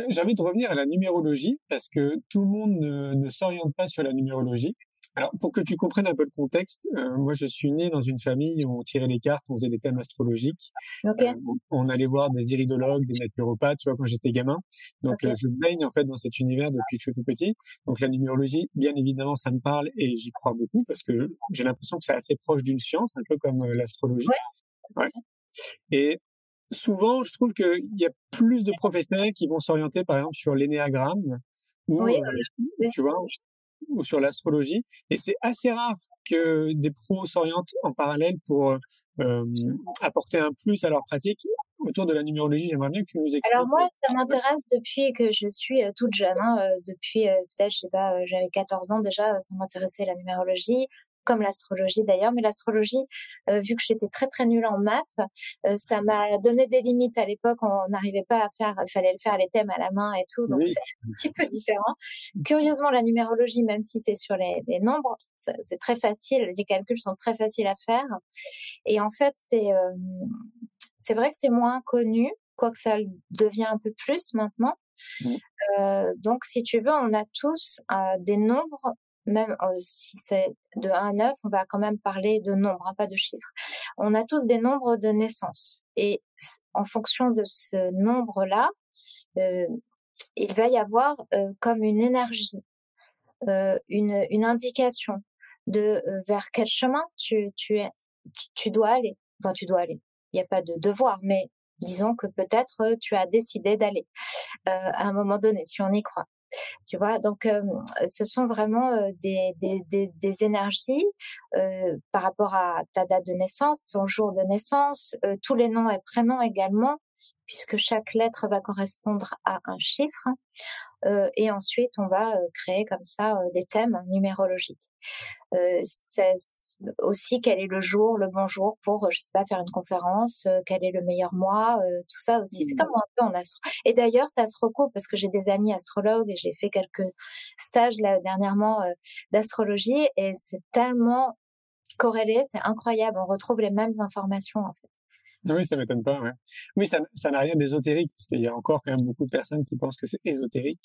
J'ai envie de revenir à la numérologie parce que tout le monde ne, ne s'oriente pas sur la numérologie. Alors, pour que tu comprennes un peu le contexte, euh, moi, je suis né dans une famille où on tirait les cartes, on faisait des thèmes astrologiques. Ok Euh, on allait voir des iridologues, des naturopathes, tu vois, quand j'étais gamin. Donc, euh, je baigne en fait dans cet univers depuis que je suis tout petit. Donc, la numérologie, bien évidemment, ça me parle et j'y crois beaucoup parce que j'ai l'impression que c'est assez proche d'une science, un peu comme euh, l'astrologie. Ouais. Et souvent, je trouve qu'il y a plus de professionnels qui vont s'orienter, par exemple, sur l'énéagramme ou, Oui, oui, tu vois, ou sur l'astrologie. Et c'est assez rare que des pros s'orientent en parallèle pour euh, euh, apporter un plus à leur pratique. Autour de la numérologie, j'aimerais bien que tu nous expliques. Alors moi, ça m'intéresse depuis que je suis euh, toute jeune. hein, depuis peut-être, je sais pas, j'avais 14 ans déjà, ça m'intéressait la numérologie. Comme l'astrologie d'ailleurs. Mais l'astrologie, euh, vu que j'étais très très nulle en maths, euh, ça m'a donné des limites à l'époque. On n'arrivait pas à faire, il fallait le faire les thèmes à la main et tout, donc c'est un petit peu différent. Curieusement, la numérologie, même si c'est sur les, les nombres, c'est très facile. Les calculs sont très faciles à faire. Et en fait, c'est c'est vrai que c'est moins connu, quoique ça le devient un peu plus maintenant. Mmh. Euh, donc, si tu veux, on a tous euh, des nombres, même euh, si c'est de 1 à 9, on va quand même parler de nombres, hein, pas de chiffres. On a tous des nombres de naissance. Et en fonction de ce nombre-là, il va y avoir comme une énergie, une, indication de vers quel chemin tu, tu, dois aller. Enfin, tu dois aller. Il n'y a pas de devoir, mais disons que peut-être euh, tu as décidé d'aller euh, à un moment donné, si on y croit. Tu vois, donc ce sont vraiment des, énergies par rapport à ta date de naissance, ton jour de naissance, tous les noms et prénoms également, puisque chaque lettre va correspondre à un chiffre. Euh, et ensuite, on va euh, créer comme ça euh, des thèmes numérologiques. c'est aussi quel est le jour, le bon jour pour, je sais pas, faire une conférence, quel est le meilleur mois, tout ça aussi. C'est mmh. comme un peu en astro. Et d'ailleurs, ça se recoupe parce que j'ai des amis astrologues et j'ai fait quelques stages là dernièrement d'astrologie et c'est tellement corrélé, c'est incroyable. On retrouve les mêmes informations en fait. Oui, ça m'étonne pas. Ouais. Oui, ça, ça n'a rien d'ésotérique, parce qu'il y a encore quand même beaucoup de personnes qui pensent que c'est ésotérique,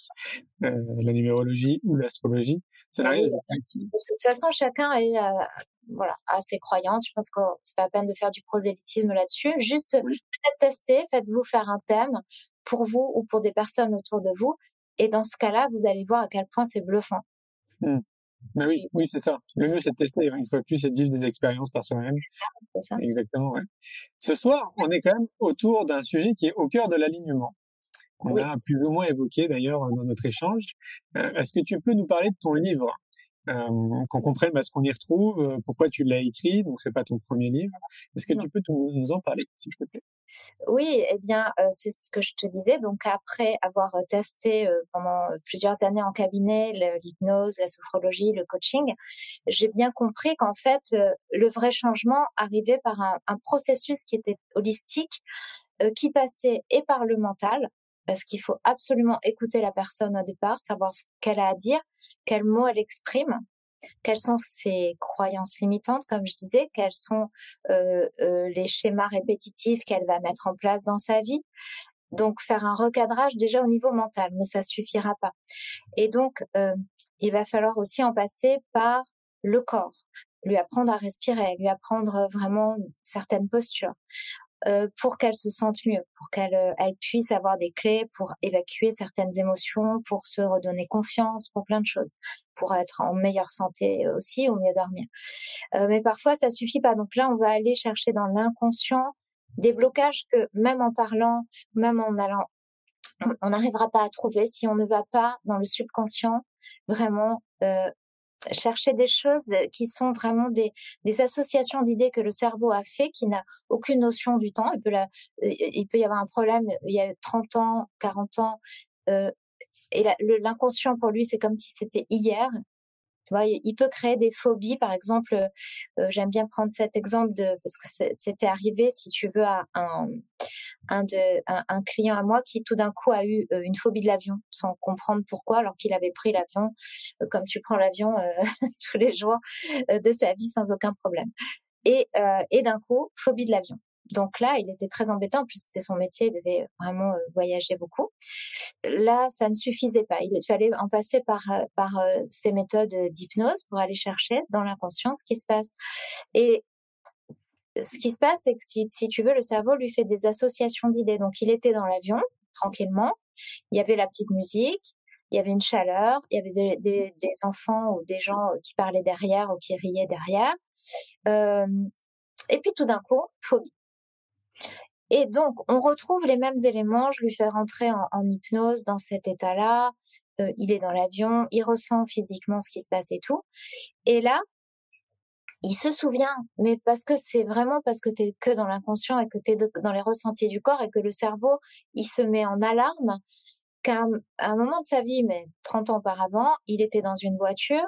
euh, la numérologie ou l'astrologie. Ça n'a rien d'ésotérique. De toute façon, chacun est, euh, voilà, a ses croyances. Je pense que c'est pas la peine de faire du prosélytisme là-dessus. Juste peut-être tester, faites-vous faire un thème pour vous ou pour des personnes autour de vous. Et dans ce cas-là, vous allez voir à quel point c'est bluffant. Mmh. Mais oui, oui, c'est ça. Le mieux, c'est de tester. Une fois de plus, c'est de vivre des expériences par soi-même. Exactement, ouais. Ce soir, on est quand même autour d'un sujet qui est au cœur de l'alignement. On a plus ou moins évoqué d'ailleurs dans notre échange. Euh, est-ce que tu peux nous parler de ton livre? Euh, qu'on comprenne bah, ce qu'on y retrouve, pourquoi tu l'as écrit, donc c'est pas ton premier livre. Est-ce que tu peux nous en parler, s'il te plaît? Oui, eh bien, euh, c'est ce que je te disais. Donc, après avoir euh, testé euh, pendant plusieurs années en cabinet l'hypnose, la sophrologie, le coaching, j'ai bien compris qu'en fait, le vrai changement arrivait par un, un processus qui était holistique, qui passait et par le mental, parce qu'il faut absolument écouter la personne au départ, savoir ce qu'elle a à dire, quels mots elle exprime, quelles sont ses croyances limitantes, comme je disais, quels sont euh, euh, les schémas répétitifs qu'elle va mettre en place dans sa vie? Donc faire un recadrage déjà au niveau mental, mais ça suffira pas. Et donc euh, il va falloir aussi en passer par le corps, lui apprendre à respirer, lui apprendre vraiment certaines postures. Euh, pour qu'elle se sente mieux, pour qu'elle euh, elle puisse avoir des clés pour évacuer certaines émotions, pour se redonner confiance, pour plein de choses, pour être en meilleure santé aussi ou mieux dormir. Euh, mais parfois ça suffit pas. Donc là, on va aller chercher dans l'inconscient des blocages que même en parlant, même en allant, on n'arrivera pas à trouver si on ne va pas dans le subconscient vraiment chercher des choses qui sont vraiment des, associations d'idées que le cerveau a fait, qui n'a aucune notion du temps. Il peut, il peut y avoir un problème il y a 30 ans, 40 ans, euh, et l'inconscient pour lui, c'est comme si c'était hier il peut créer des phobies. Par exemple, euh, j'aime bien prendre cet exemple de parce que c'était arrivé, si tu veux, à un client à moi qui tout d'un coup a eu euh, une phobie de l'avion sans comprendre pourquoi, alors qu'il avait pris l'avion euh, comme tu prends l'avion tous les jours de sa vie sans aucun problème. Et d'un coup, phobie de l'avion. Donc là, il était très embêtant. Plus, c'était son métier, il devait vraiment euh, voyager beaucoup. Là, ça ne suffisait pas. Il fallait en passer par, euh, par euh, ces méthodes d'hypnose pour aller chercher dans l'inconscient ce qui se passe. Et ce qui se passe, c'est que si, si tu veux, le cerveau lui fait des associations d'idées. Donc, il était dans l'avion, tranquillement. Il y avait la petite musique, il y avait une chaleur, il y avait des, enfants ou des gens qui parlaient derrière ou qui riaient derrière. Et puis tout d'un coup, phobie. Et donc, on retrouve les mêmes éléments. Je lui fais rentrer en, hypnose dans cet état-là. Euh, il est dans l'avion, il ressent physiquement ce qui se passe et tout. Et là, il se souvient, mais parce que c'est vraiment parce que tu es que dans l'inconscient et que tu es dans les ressentis du corps et que le cerveau, il se met en alarme qu'à un moment de sa vie, mais 30 ans auparavant, il était dans une voiture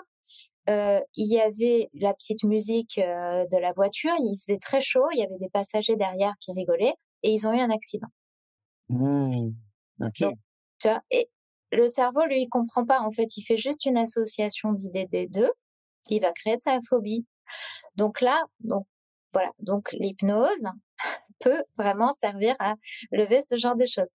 euh, il y avait la petite musique euh, de la voiture, il faisait très chaud, il y avait des passagers derrière qui rigolaient et ils ont eu un accident. Mmh. Donc, tu vois, et le cerveau, lui, il comprend pas. En fait, il fait juste une association d'idées des deux. Il va créer de sa phobie. Donc là, donc voilà. Donc l'hypnose peut vraiment servir à lever ce genre de choses.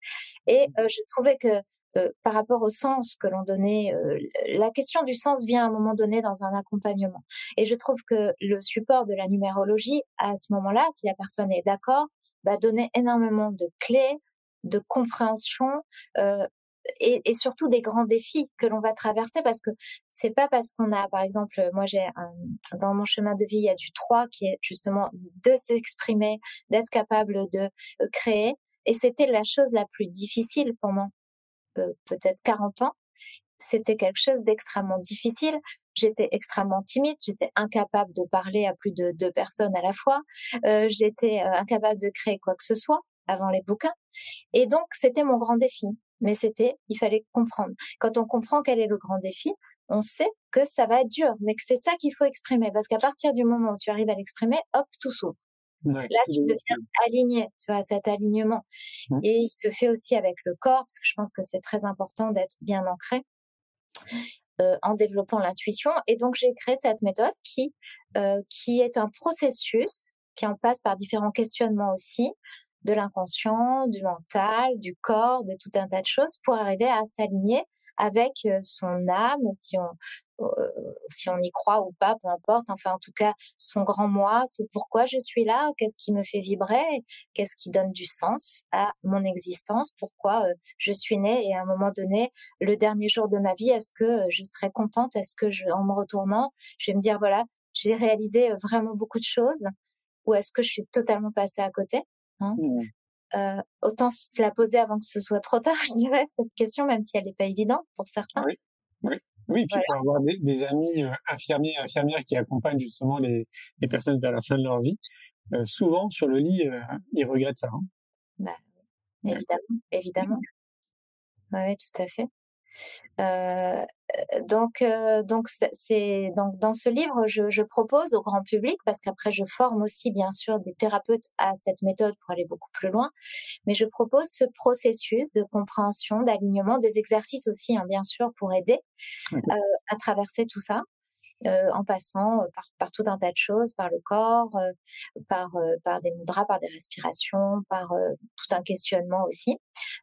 Et euh, je trouvais que euh, par rapport au sens que l'on donnait, euh, la question du sens vient à un moment donné dans un accompagnement. Et je trouve que le support de la numérologie, à ce moment-là, si la personne est d'accord, va donner énormément de clés, de compréhension euh, et, et, surtout des grands défis que l'on va traverser parce que c'est pas parce qu'on a, par exemple, moi j'ai dans mon chemin de vie, il y a du 3 qui est justement de s'exprimer, d'être capable de créer. Et c'était la chose la plus difficile pendant peut-être 40 ans. C'était quelque chose d'extrêmement difficile. J'étais extrêmement timide, j'étais incapable de parler à plus de deux personnes à la fois, euh, j'étais incapable de créer quoi que ce soit avant les bouquins. Et donc, c'était mon grand défi. Mais c'était, il fallait comprendre. Quand on comprend quel est le grand défi, on sait que ça va être dur, mais que c'est ça qu'il faut exprimer. Parce qu'à partir du moment où tu arrives à l'exprimer, hop, tout s'ouvre. Là, tu deviens aligné, tu vois, cet alignement. Mmh. Et il se fait aussi avec le corps, parce que je pense que c'est très important d'être bien ancré euh, en développant l'intuition. Et donc, j'ai créé cette méthode qui, euh, qui est un processus qui en passe par différents questionnements aussi, de l'inconscient, du mental, du corps, de tout un tas de choses pour arriver à s'aligner avec son âme, si on, si on y croit ou pas, peu importe. Enfin, en tout cas, son grand moi, ce pourquoi je suis là, qu'est-ce qui me fait vibrer, qu'est-ce qui donne du sens à mon existence, pourquoi je suis née et à un moment donné, le dernier jour de ma vie, est-ce que je serai contente, est-ce que je, en me retournant, je vais me dire voilà, j'ai réalisé vraiment beaucoup de choses, ou est-ce que je suis totalement passée à côté hein? Mmh. Euh, autant se la poser avant que ce soit trop tard, je dirais, cette question, même si elle n'est pas évidente pour certains. Oui, oui. Oui, puis pour avoir des, des amis euh, infirmiers et infirmières qui accompagnent justement les, les, personnes vers la fin de leur vie, euh, souvent sur le lit, euh, ils regrettent ça. Hein. Bah, évidemment, évidemment. Oui, tout à fait. Euh, donc, euh, donc c'est donc dans ce livre, je, je, propose au grand public parce qu'après je forme aussi bien sûr des thérapeutes à cette méthode pour aller beaucoup plus loin, mais je propose ce processus de compréhension, d'alignement, des exercices aussi hein, bien sûr pour aider euh, à traverser tout ça. Euh, en passant euh, par, par, tout un tas de choses, par le corps, euh, par, par des mudras, par des respirations, par tout un questionnement aussi,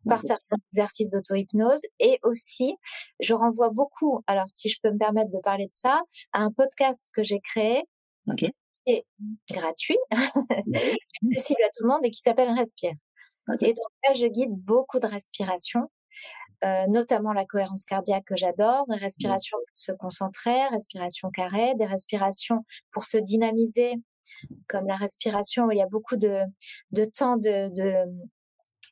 par certains exercices d'auto-hypnose. Et aussi, je renvoie beaucoup, alors si je peux me permettre de parler de ça, à un podcast que j'ai créé. Okay. Qui est gratuit, accessible à tout le monde et qui s'appelle Respire. Et donc là, je guide beaucoup de respiration euh, notamment la cohérence cardiaque que j'adore, des respirations pour se concentrer, respiration carrée, des respirations pour se dynamiser, comme la respiration où il y a beaucoup de, de temps de, de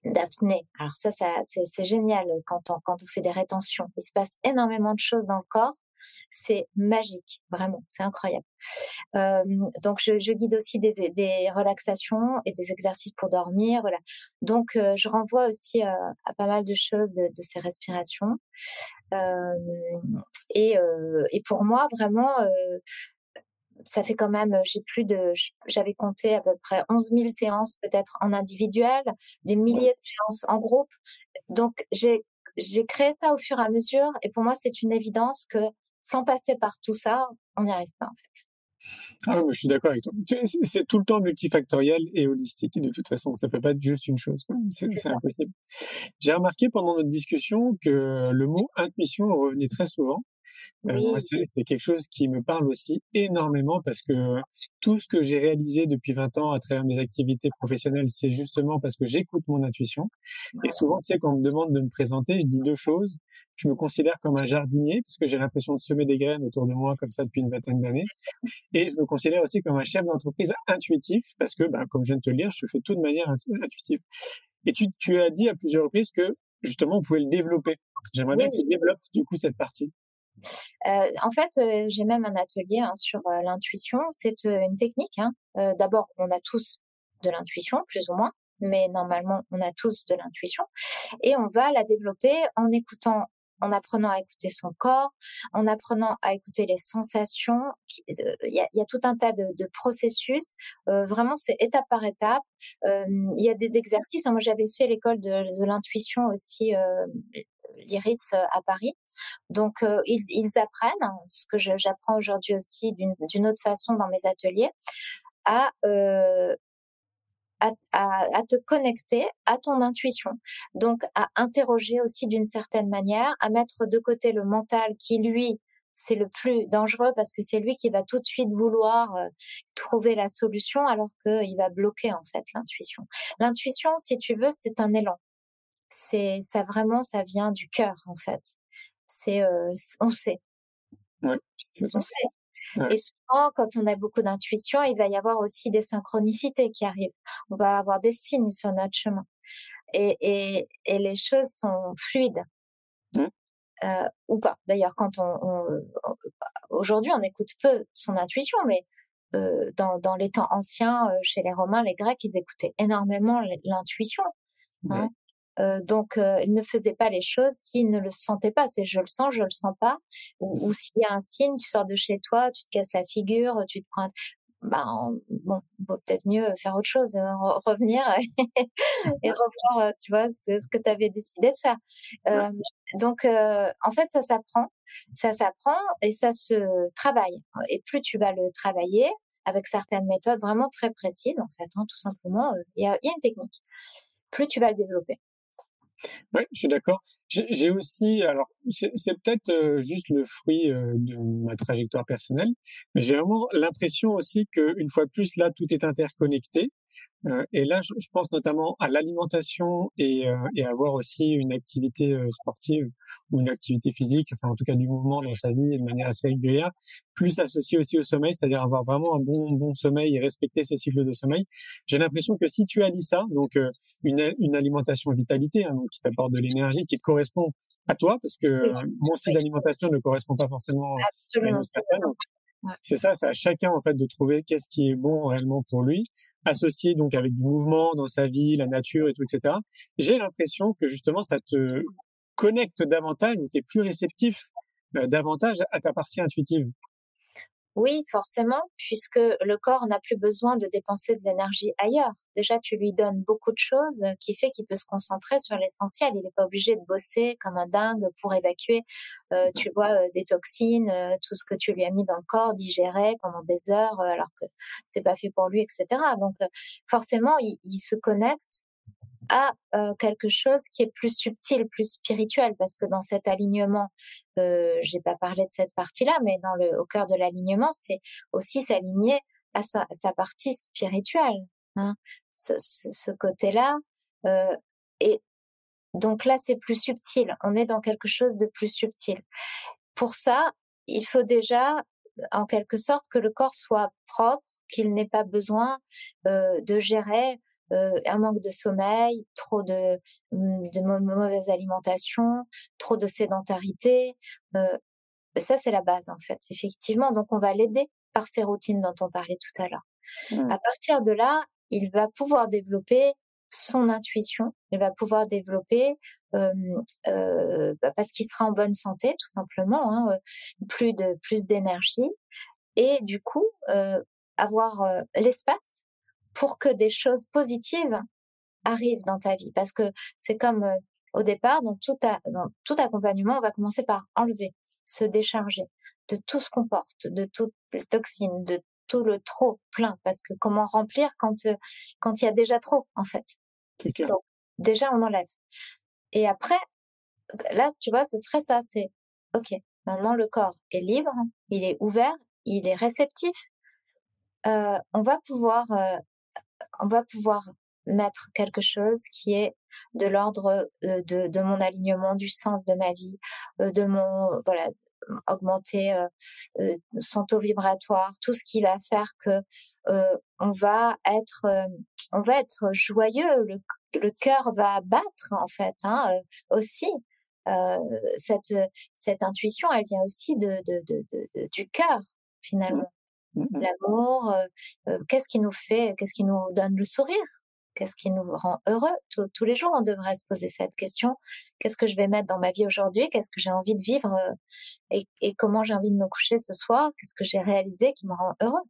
d'apnée. Alors ça, ça c'est génial quand on, quand on fait des rétentions. Il se passe énormément de choses dans le corps c'est magique, vraiment, c'est incroyable. Euh, donc, je, je, guide aussi des, des, relaxations et des exercices pour dormir, voilà. Donc, euh, je renvoie aussi euh, à pas mal de choses de, de ces respirations. Et, et pour moi, vraiment, ça fait quand même, j'ai plus de, j'avais compté à peu près 11 000 séances peut-être en individuel, des milliers de séances en groupe. Donc, j'ai j'ai créé ça au fur et à mesure et pour moi c'est une évidence que sans passer par tout ça, on n'y arrive pas en fait. Ah je suis d'accord avec toi. C'est tout le temps multifactoriel et holistique. De toute façon, ça peut pas être juste une chose. C'est impossible. J'ai remarqué pendant notre discussion que le mot intuition revenait très souvent. Euh, moi, c'est quelque chose qui me parle aussi énormément parce que tout ce que j'ai réalisé depuis 20 ans à travers mes activités professionnelles, c'est justement parce que j'écoute mon intuition. Et souvent, tu sais, quand on me demande de me présenter, je dis deux choses. Je me considère comme un jardinier parce que j'ai l'impression de semer des graines autour de moi comme ça depuis une vingtaine d'années. Et je me considère aussi comme un chef d'entreprise intuitif parce que, ben, comme je viens de te le dire, je fais tout de manière intuitive. Et tu, tu as dit à plusieurs reprises que justement, on pouvait le développer. J'aimerais bien que tu développes du coup cette partie. Euh, en fait, euh, j'ai même un atelier hein, sur euh, l'intuition. C'est une technique. Hein. D'abord, on a tous de l'intuition, plus ou moins, mais normalement, on a tous de l'intuition. Et on va la développer en écoutant en apprenant à écouter son corps, en apprenant à écouter les sensations. Il y a, tout un tas de, processus. Vraiment, c'est étape par étape. Il y a des exercices. Moi, j'avais fait l'école de, l'intuition aussi. l'Iris à Paris. Donc, ils, ils, apprennent, hein, ce que j'apprends aujourd'hui aussi d'une autre façon dans mes ateliers, à euh, à, te connecter à ton intuition. Donc, à interroger aussi d'une certaine manière, à mettre de côté le mental qui, lui, c'est le plus dangereux parce que c'est lui qui va tout de suite vouloir euh, trouver la solution alors qu'il va bloquer en fait l'intuition. L'intuition, si tu veux, c'est un élan. C'est ça vraiment, ça vient du cœur en fait. C'est euh, on sait. Ouais, on sait. Et souvent, quand on a beaucoup d'intuition, il va y avoir aussi des synchronicités qui arrivent. On va avoir des signes sur notre chemin. Et, et, et les choses sont fluides. Mmh. Euh, ou pas. D'ailleurs, quand on, on, aujourd'hui, on écoute peu son intuition, mais euh, dans, dans les temps anciens, euh, chez les Romains, les Grecs, ils écoutaient énormément l'intuition. Hein. Euh, donc, euh, il ne faisait pas les choses s'il ne le sentait pas. C'est je le sens, je le sens pas. Ou, s'il y a un signe, tu sors de chez toi, tu te casses la figure, tu te prends. Ben, bon, peut-être mieux faire autre chose, euh, revenir et, revoir, tu vois, ce que tu avais décidé de faire. Euh, donc, en fait, ça s'apprend, ça s'apprend et ça se travaille. Et plus tu vas le travailler, avec certaines méthodes vraiment très précises, en fait, hein, tout simplement, il y a, y a une technique. Plus tu vas le développer. Oui, je suis d'accord. J'ai aussi, alors c'est peut-être euh, juste le fruit euh, de ma trajectoire personnelle, mais j'ai vraiment l'impression aussi qu'une fois de plus, là, tout est interconnecté. Euh, et là, je, pense notamment à l'alimentation et, et avoir aussi une activité sportive ou une activité physique, enfin en tout cas du mouvement dans sa vie de manière assez régulière, plus associé aussi au sommeil, c'est-à-dire avoir vraiment un bon bon sommeil et respecter ses cycles de sommeil. J'ai l'impression que si tu allies ça, donc une, une alimentation vitalité, hein, donc qui t'apporte de l'énergie, qui te correspond à toi, parce que mon style d'alimentation ne correspond pas forcément Absolument. à c'est ça, c'est à chacun en fait de trouver qu'est-ce qui est bon réellement pour lui, associé donc avec du mouvement dans sa vie, la nature et tout, etc. J'ai l'impression que justement ça te connecte davantage ou tu es plus réceptif euh, davantage à ta partie intuitive. Oui, forcément, puisque le corps n'a plus besoin de dépenser de l'énergie ailleurs. Déjà, tu lui donnes beaucoup de choses qui fait qu'il peut se concentrer sur l'essentiel. Il n'est pas obligé de bosser comme un dingue pour évacuer, euh, tu vois, euh, des toxines, euh, tout ce que tu lui as mis dans le corps, digérer pendant des heures, alors que c'est pas fait pour lui, etc. Donc, forcément, il, il se connecte à quelque chose qui est plus subtil, plus spirituel, parce que dans cet alignement, euh, j'ai pas parlé de cette partie-là, mais dans le au cœur de l'alignement, c'est aussi s'aligner à sa, partie spirituelle, hein, ce, côté-là. Et donc là, c'est plus subtil. On est dans quelque chose de plus subtil. Pour ça, il faut déjà en quelque sorte que le corps soit propre, qu'il n'ait pas besoin de gérer euh, un manque de sommeil, trop de, mm, de mauvaise alimentation, trop de sédentarité. Euh, ça, c'est la base, en fait, effectivement. Donc, on va l'aider par ces routines dont on parlait tout à l'heure. Mmh. À partir de là, il va pouvoir développer son intuition, il va pouvoir développer euh, euh, parce qu'il sera en bonne santé, tout simplement, hein, plus de plus d'énergie et du coup euh, avoir l'espace pour que des choses positives arrivent dans ta vie. Parce que c'est comme euh, au départ, dans tout, dans tout accompagnement, on va commencer par enlever, se décharger de tout ce qu'on porte, de toutes les toxines, de tout le trop plein. Parce que comment remplir quand euh, quand il y a déjà trop, en fait. Donc, déjà, on enlève. Et après, là, tu vois, ce serait ça. C'est OK. Maintenant, le corps est libre, il est ouvert, il est réceptif. Euh, on va pouvoir euh, on va pouvoir mettre quelque chose qui est de l'ordre euh, de, de, mon alignement, du sens de ma vie, euh, de mon voilà augmenter euh, son taux vibratoire, tout ce qui va faire que on va être on va être joyeux, le, le cœur va battre en fait hein, aussi. cette cette intuition, elle vient aussi de, de, de du cœur finalement. Mmh. L'amour, euh, qu'est-ce qui nous fait, qu'est-ce qui nous donne le sourire? Qu'est-ce qui nous rend heureux? Tous les jours, on devrait se poser cette question. Qu'est-ce que je vais mettre dans ma vie aujourd'hui? Qu'est-ce que j'ai envie de vivre et, et comment j'ai envie de me coucher ce soir? Qu'est-ce que j'ai réalisé qui me rend heureux?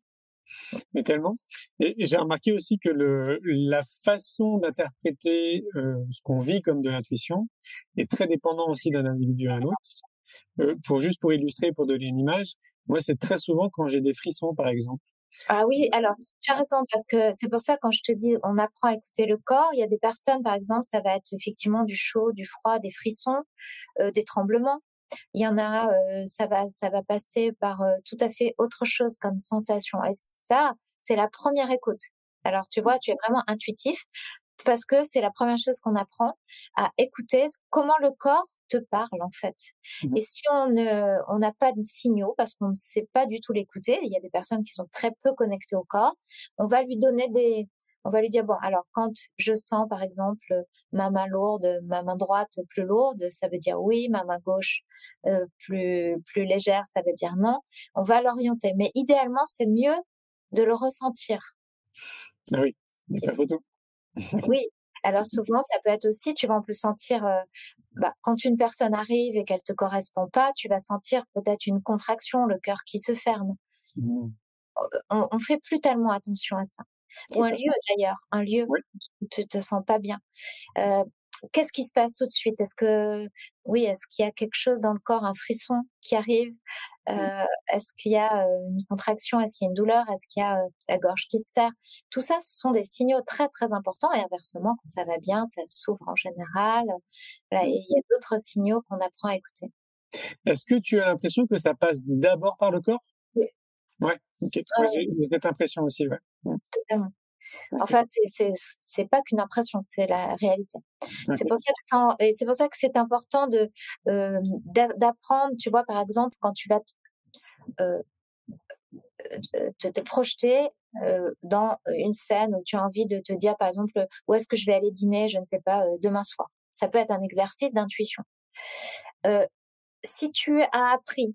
Mais tellement. Et, j'ai remarqué aussi que le, la façon d'interpréter euh, ce qu'on vit comme de l'intuition est très dépendant aussi d'un individu à un autre. Euh, pour juste pour illustrer, pour donner une image, moi c'est très souvent quand j'ai des frissons, par exemple. Ah oui, alors tu as raison parce que c'est pour ça quand je te dis on apprend à écouter le corps, il y a des personnes par exemple ça va être effectivement du chaud, du froid, des frissons, euh, des tremblements. Il y en a, euh, ça va, ça va passer par euh, tout à fait autre chose comme sensation. Et ça, c'est la première écoute. Alors, tu vois, tu es vraiment intuitif parce que c'est la première chose qu'on apprend à écouter comment le corps te parle en fait. Mmh Et si on ne, on n'a pas de signaux parce qu'on ne sait pas du tout l'écouter, il y a des personnes qui sont très peu connectées au corps, on va lui donner des, on va lui dire bon alors quand je sens par exemple ma main lourde, ma main droite plus lourde, ça veut dire oui, ma main gauche euh, plus plus légère, ça veut dire non. On va l'orienter, mais idéalement c'est mieux de le ressentir. Ah oui, la photo. Oui. Alors souvent ça peut être aussi, tu vois, on peut sentir euh, bah, quand une personne arrive et qu'elle te correspond pas, tu vas sentir peut-être une contraction, le cœur qui se ferme. Mmh. On, on fait plus tellement attention à ça. Ou un lieu d'ailleurs, un lieu où tu te sens pas bien. Euh, qu'est-ce qui se passe tout de suite? Est-ce que, oui, est-ce qu'il y a quelque chose dans le corps, un frisson qui arrive? Euh, Est-ce qu'il y a une contraction? Est-ce qu'il y a une douleur? Est-ce qu'il y a la gorge qui se serre? Tout ça, ce sont des signaux très très importants. Et inversement, quand ça va bien, ça s'ouvre en général. Voilà, et il y a d'autres signaux qu'on apprend à écouter. Est-ce que tu as l'impression que ça passe d'abord par le corps? Oui. Ouais, ok. J'ai cette impression aussi, ouais. Mmh. Enfin, c'est c'est pas qu'une impression, c'est la réalité. C'est pour ça que et c'est pour ça que c'est important de euh, d'apprendre. Tu vois, par exemple, quand tu vas te, euh, te, te, projeter euh, dans une scène où tu as envie de te dire, par exemple, où est-ce que je vais aller dîner, je ne sais pas, euh, demain soir. Ça peut être un exercice d'intuition. Euh, si tu as appris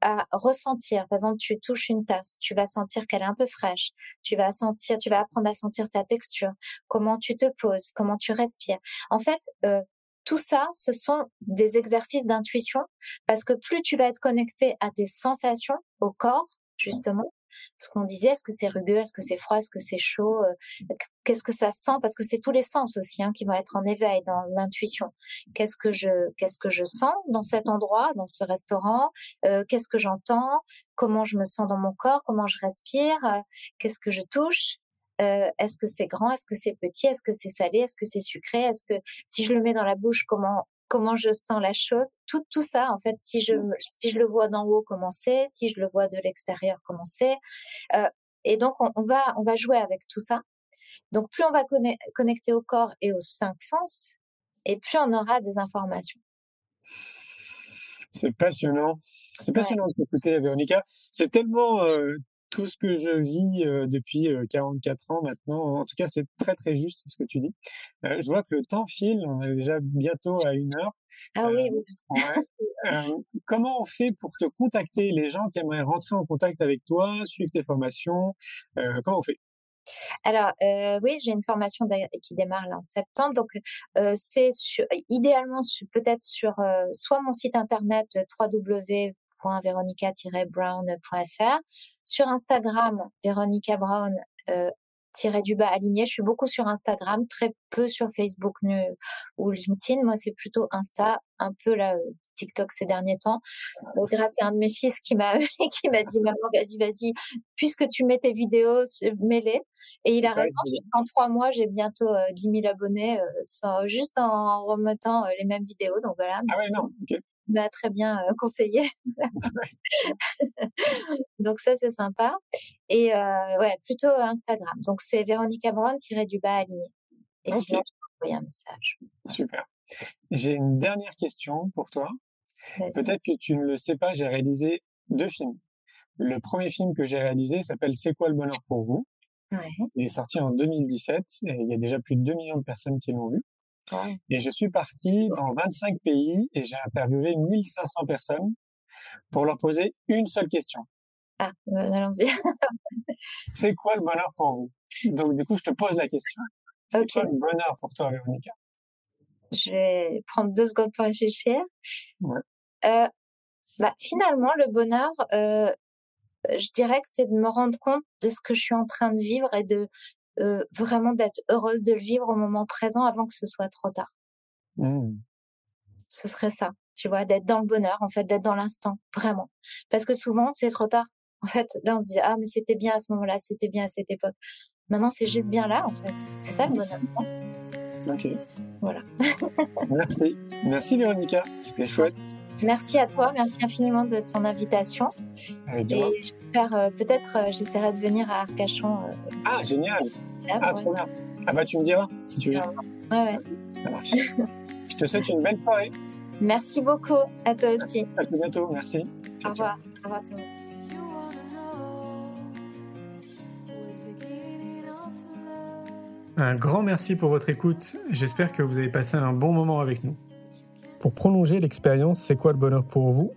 à ressentir. Par exemple, tu touches une tasse, tu vas sentir qu'elle est un peu fraîche. Tu vas sentir, tu vas apprendre à sentir sa texture, comment tu te poses, comment tu respires. En fait, euh, tout ça, ce sont des exercices d'intuition parce que plus tu vas être connecté à tes sensations, au corps, justement, ce qu'on disait, est-ce que c'est rugueux, est-ce que c'est froid, est-ce que c'est chaud, euh, qu'est-ce que ça sent, parce que c'est tous les sens aussi hein, qui vont être en éveil dans l'intuition. Qu'est-ce que je, qu'est-ce que je sens dans cet endroit, dans ce restaurant, euh, qu'est-ce que j'entends, comment je me sens dans mon corps, comment je respire, euh, qu'est-ce que je touche? est-ce que c'est grand, est-ce que c'est petit, est-ce que c'est salé, est-ce que c'est sucré, est-ce que si je le mets dans la bouche, comment comment je sens la chose, tout, tout ça, en fait, si je, mmh. si je le vois d'en haut, comment c'est, si je le vois de l'extérieur, comment c'est. Euh, et donc, on, va, on va jouer avec tout ça. Donc, plus on va connecter au corps et aux cinq sens, et plus on aura des informations. C'est passionnant. C'est passionnant de t'écouter, Véronica. C'est tellement, euh, tout ce que je vis depuis 44 ans maintenant. En tout cas, c'est très très juste ce que tu dis. je vois que le temps file, on est déjà bientôt à une heure. Ah oui. comment on fait pour te contacter les gens qui aimeraient rentrer en contact avec toi, suivre tes formations Comment on fait? Alors oui, j'ai une formation qui démarre là en septembre, donc c'est idéalement peut-être sur soit mon site internet www brownfr Sur Instagram, Véronica Brown euh, tiré du bas aligné. Je suis beaucoup sur Instagram, très peu sur Facebook ou LinkedIn. Moi, c'est plutôt Insta, un peu là, euh, TikTok ces derniers temps. Euh, grâce à un de mes fils qui m'a qui m'a dit maman, vas-y, vas-y, puisque tu mets tes vidéos, mets-les. Et il a raison. En trois mois, j'ai bientôt 10 000 abonnés, juste en remettant les mêmes vidéos. Donc voilà. Ah ouais, non. M'a très bien conseillé. Donc ça, c'est sympa. Et ouais, plutôt Instagram. Donc c'est Véronica Brown tiré du bas aligné. Et sinon, tu peux envoyer un message. Super. J'ai une dernière question pour toi. Peut-être que tu ne le sais pas, j'ai réalisé deux films. Le premier film que j'ai réalisé s'appelle C'est quoi le bonheur pour vous? Il est sorti en 2017 et il y a déjà plus de 2 millions de personnes qui l'ont vu. Et je suis parti dans 25 pays et j'ai interviewé 1500 personnes pour leur poser une seule question. Ah, euh, allons-y. c'est quoi le bonheur pour vous? Donc, du coup, je te pose la question. C'est quoi le bonheur pour toi, Véronica? Je vais prendre deux secondes pour réfléchir. Euh, bah, finalement, le bonheur, euh, je dirais que c'est de me rendre compte de ce que je suis en train de vivre et de euh, vraiment d'être heureuse de le vivre au moment présent avant que ce soit trop tard. Mmh. Ce serait ça, tu vois, d'être dans le bonheur, en fait, d'être dans l'instant, vraiment. Parce que souvent, c'est trop tard. En fait, là, on se dit, ah, mais c'était bien à ce moment-là, c'était bien à cette époque. Maintenant, c'est juste bien là, en fait. C'est ça le bonheur. Ok. Voilà. merci. Merci, Véronica. C'était chouette. Merci à toi. Merci infiniment de ton invitation. Et j'espère, euh, peut-être, euh, j'essaierai de venir à Arcachon. Euh, ah, génial. Ah, trop bien. Ah, bah, tu me diras si tu veux. Ouais, ouais. Ça marche. Je te souhaite une belle soirée. Merci beaucoup. À toi aussi. À, très bientôt. Merci. Au revoir. Au revoir tout le monde. Un grand merci pour votre écoute. J'espère que vous avez passé un bon moment avec nous. Pour prolonger l'expérience C'est quoi le bonheur pour vous?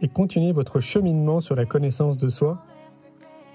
Et continuer votre cheminement sur la connaissance de soi,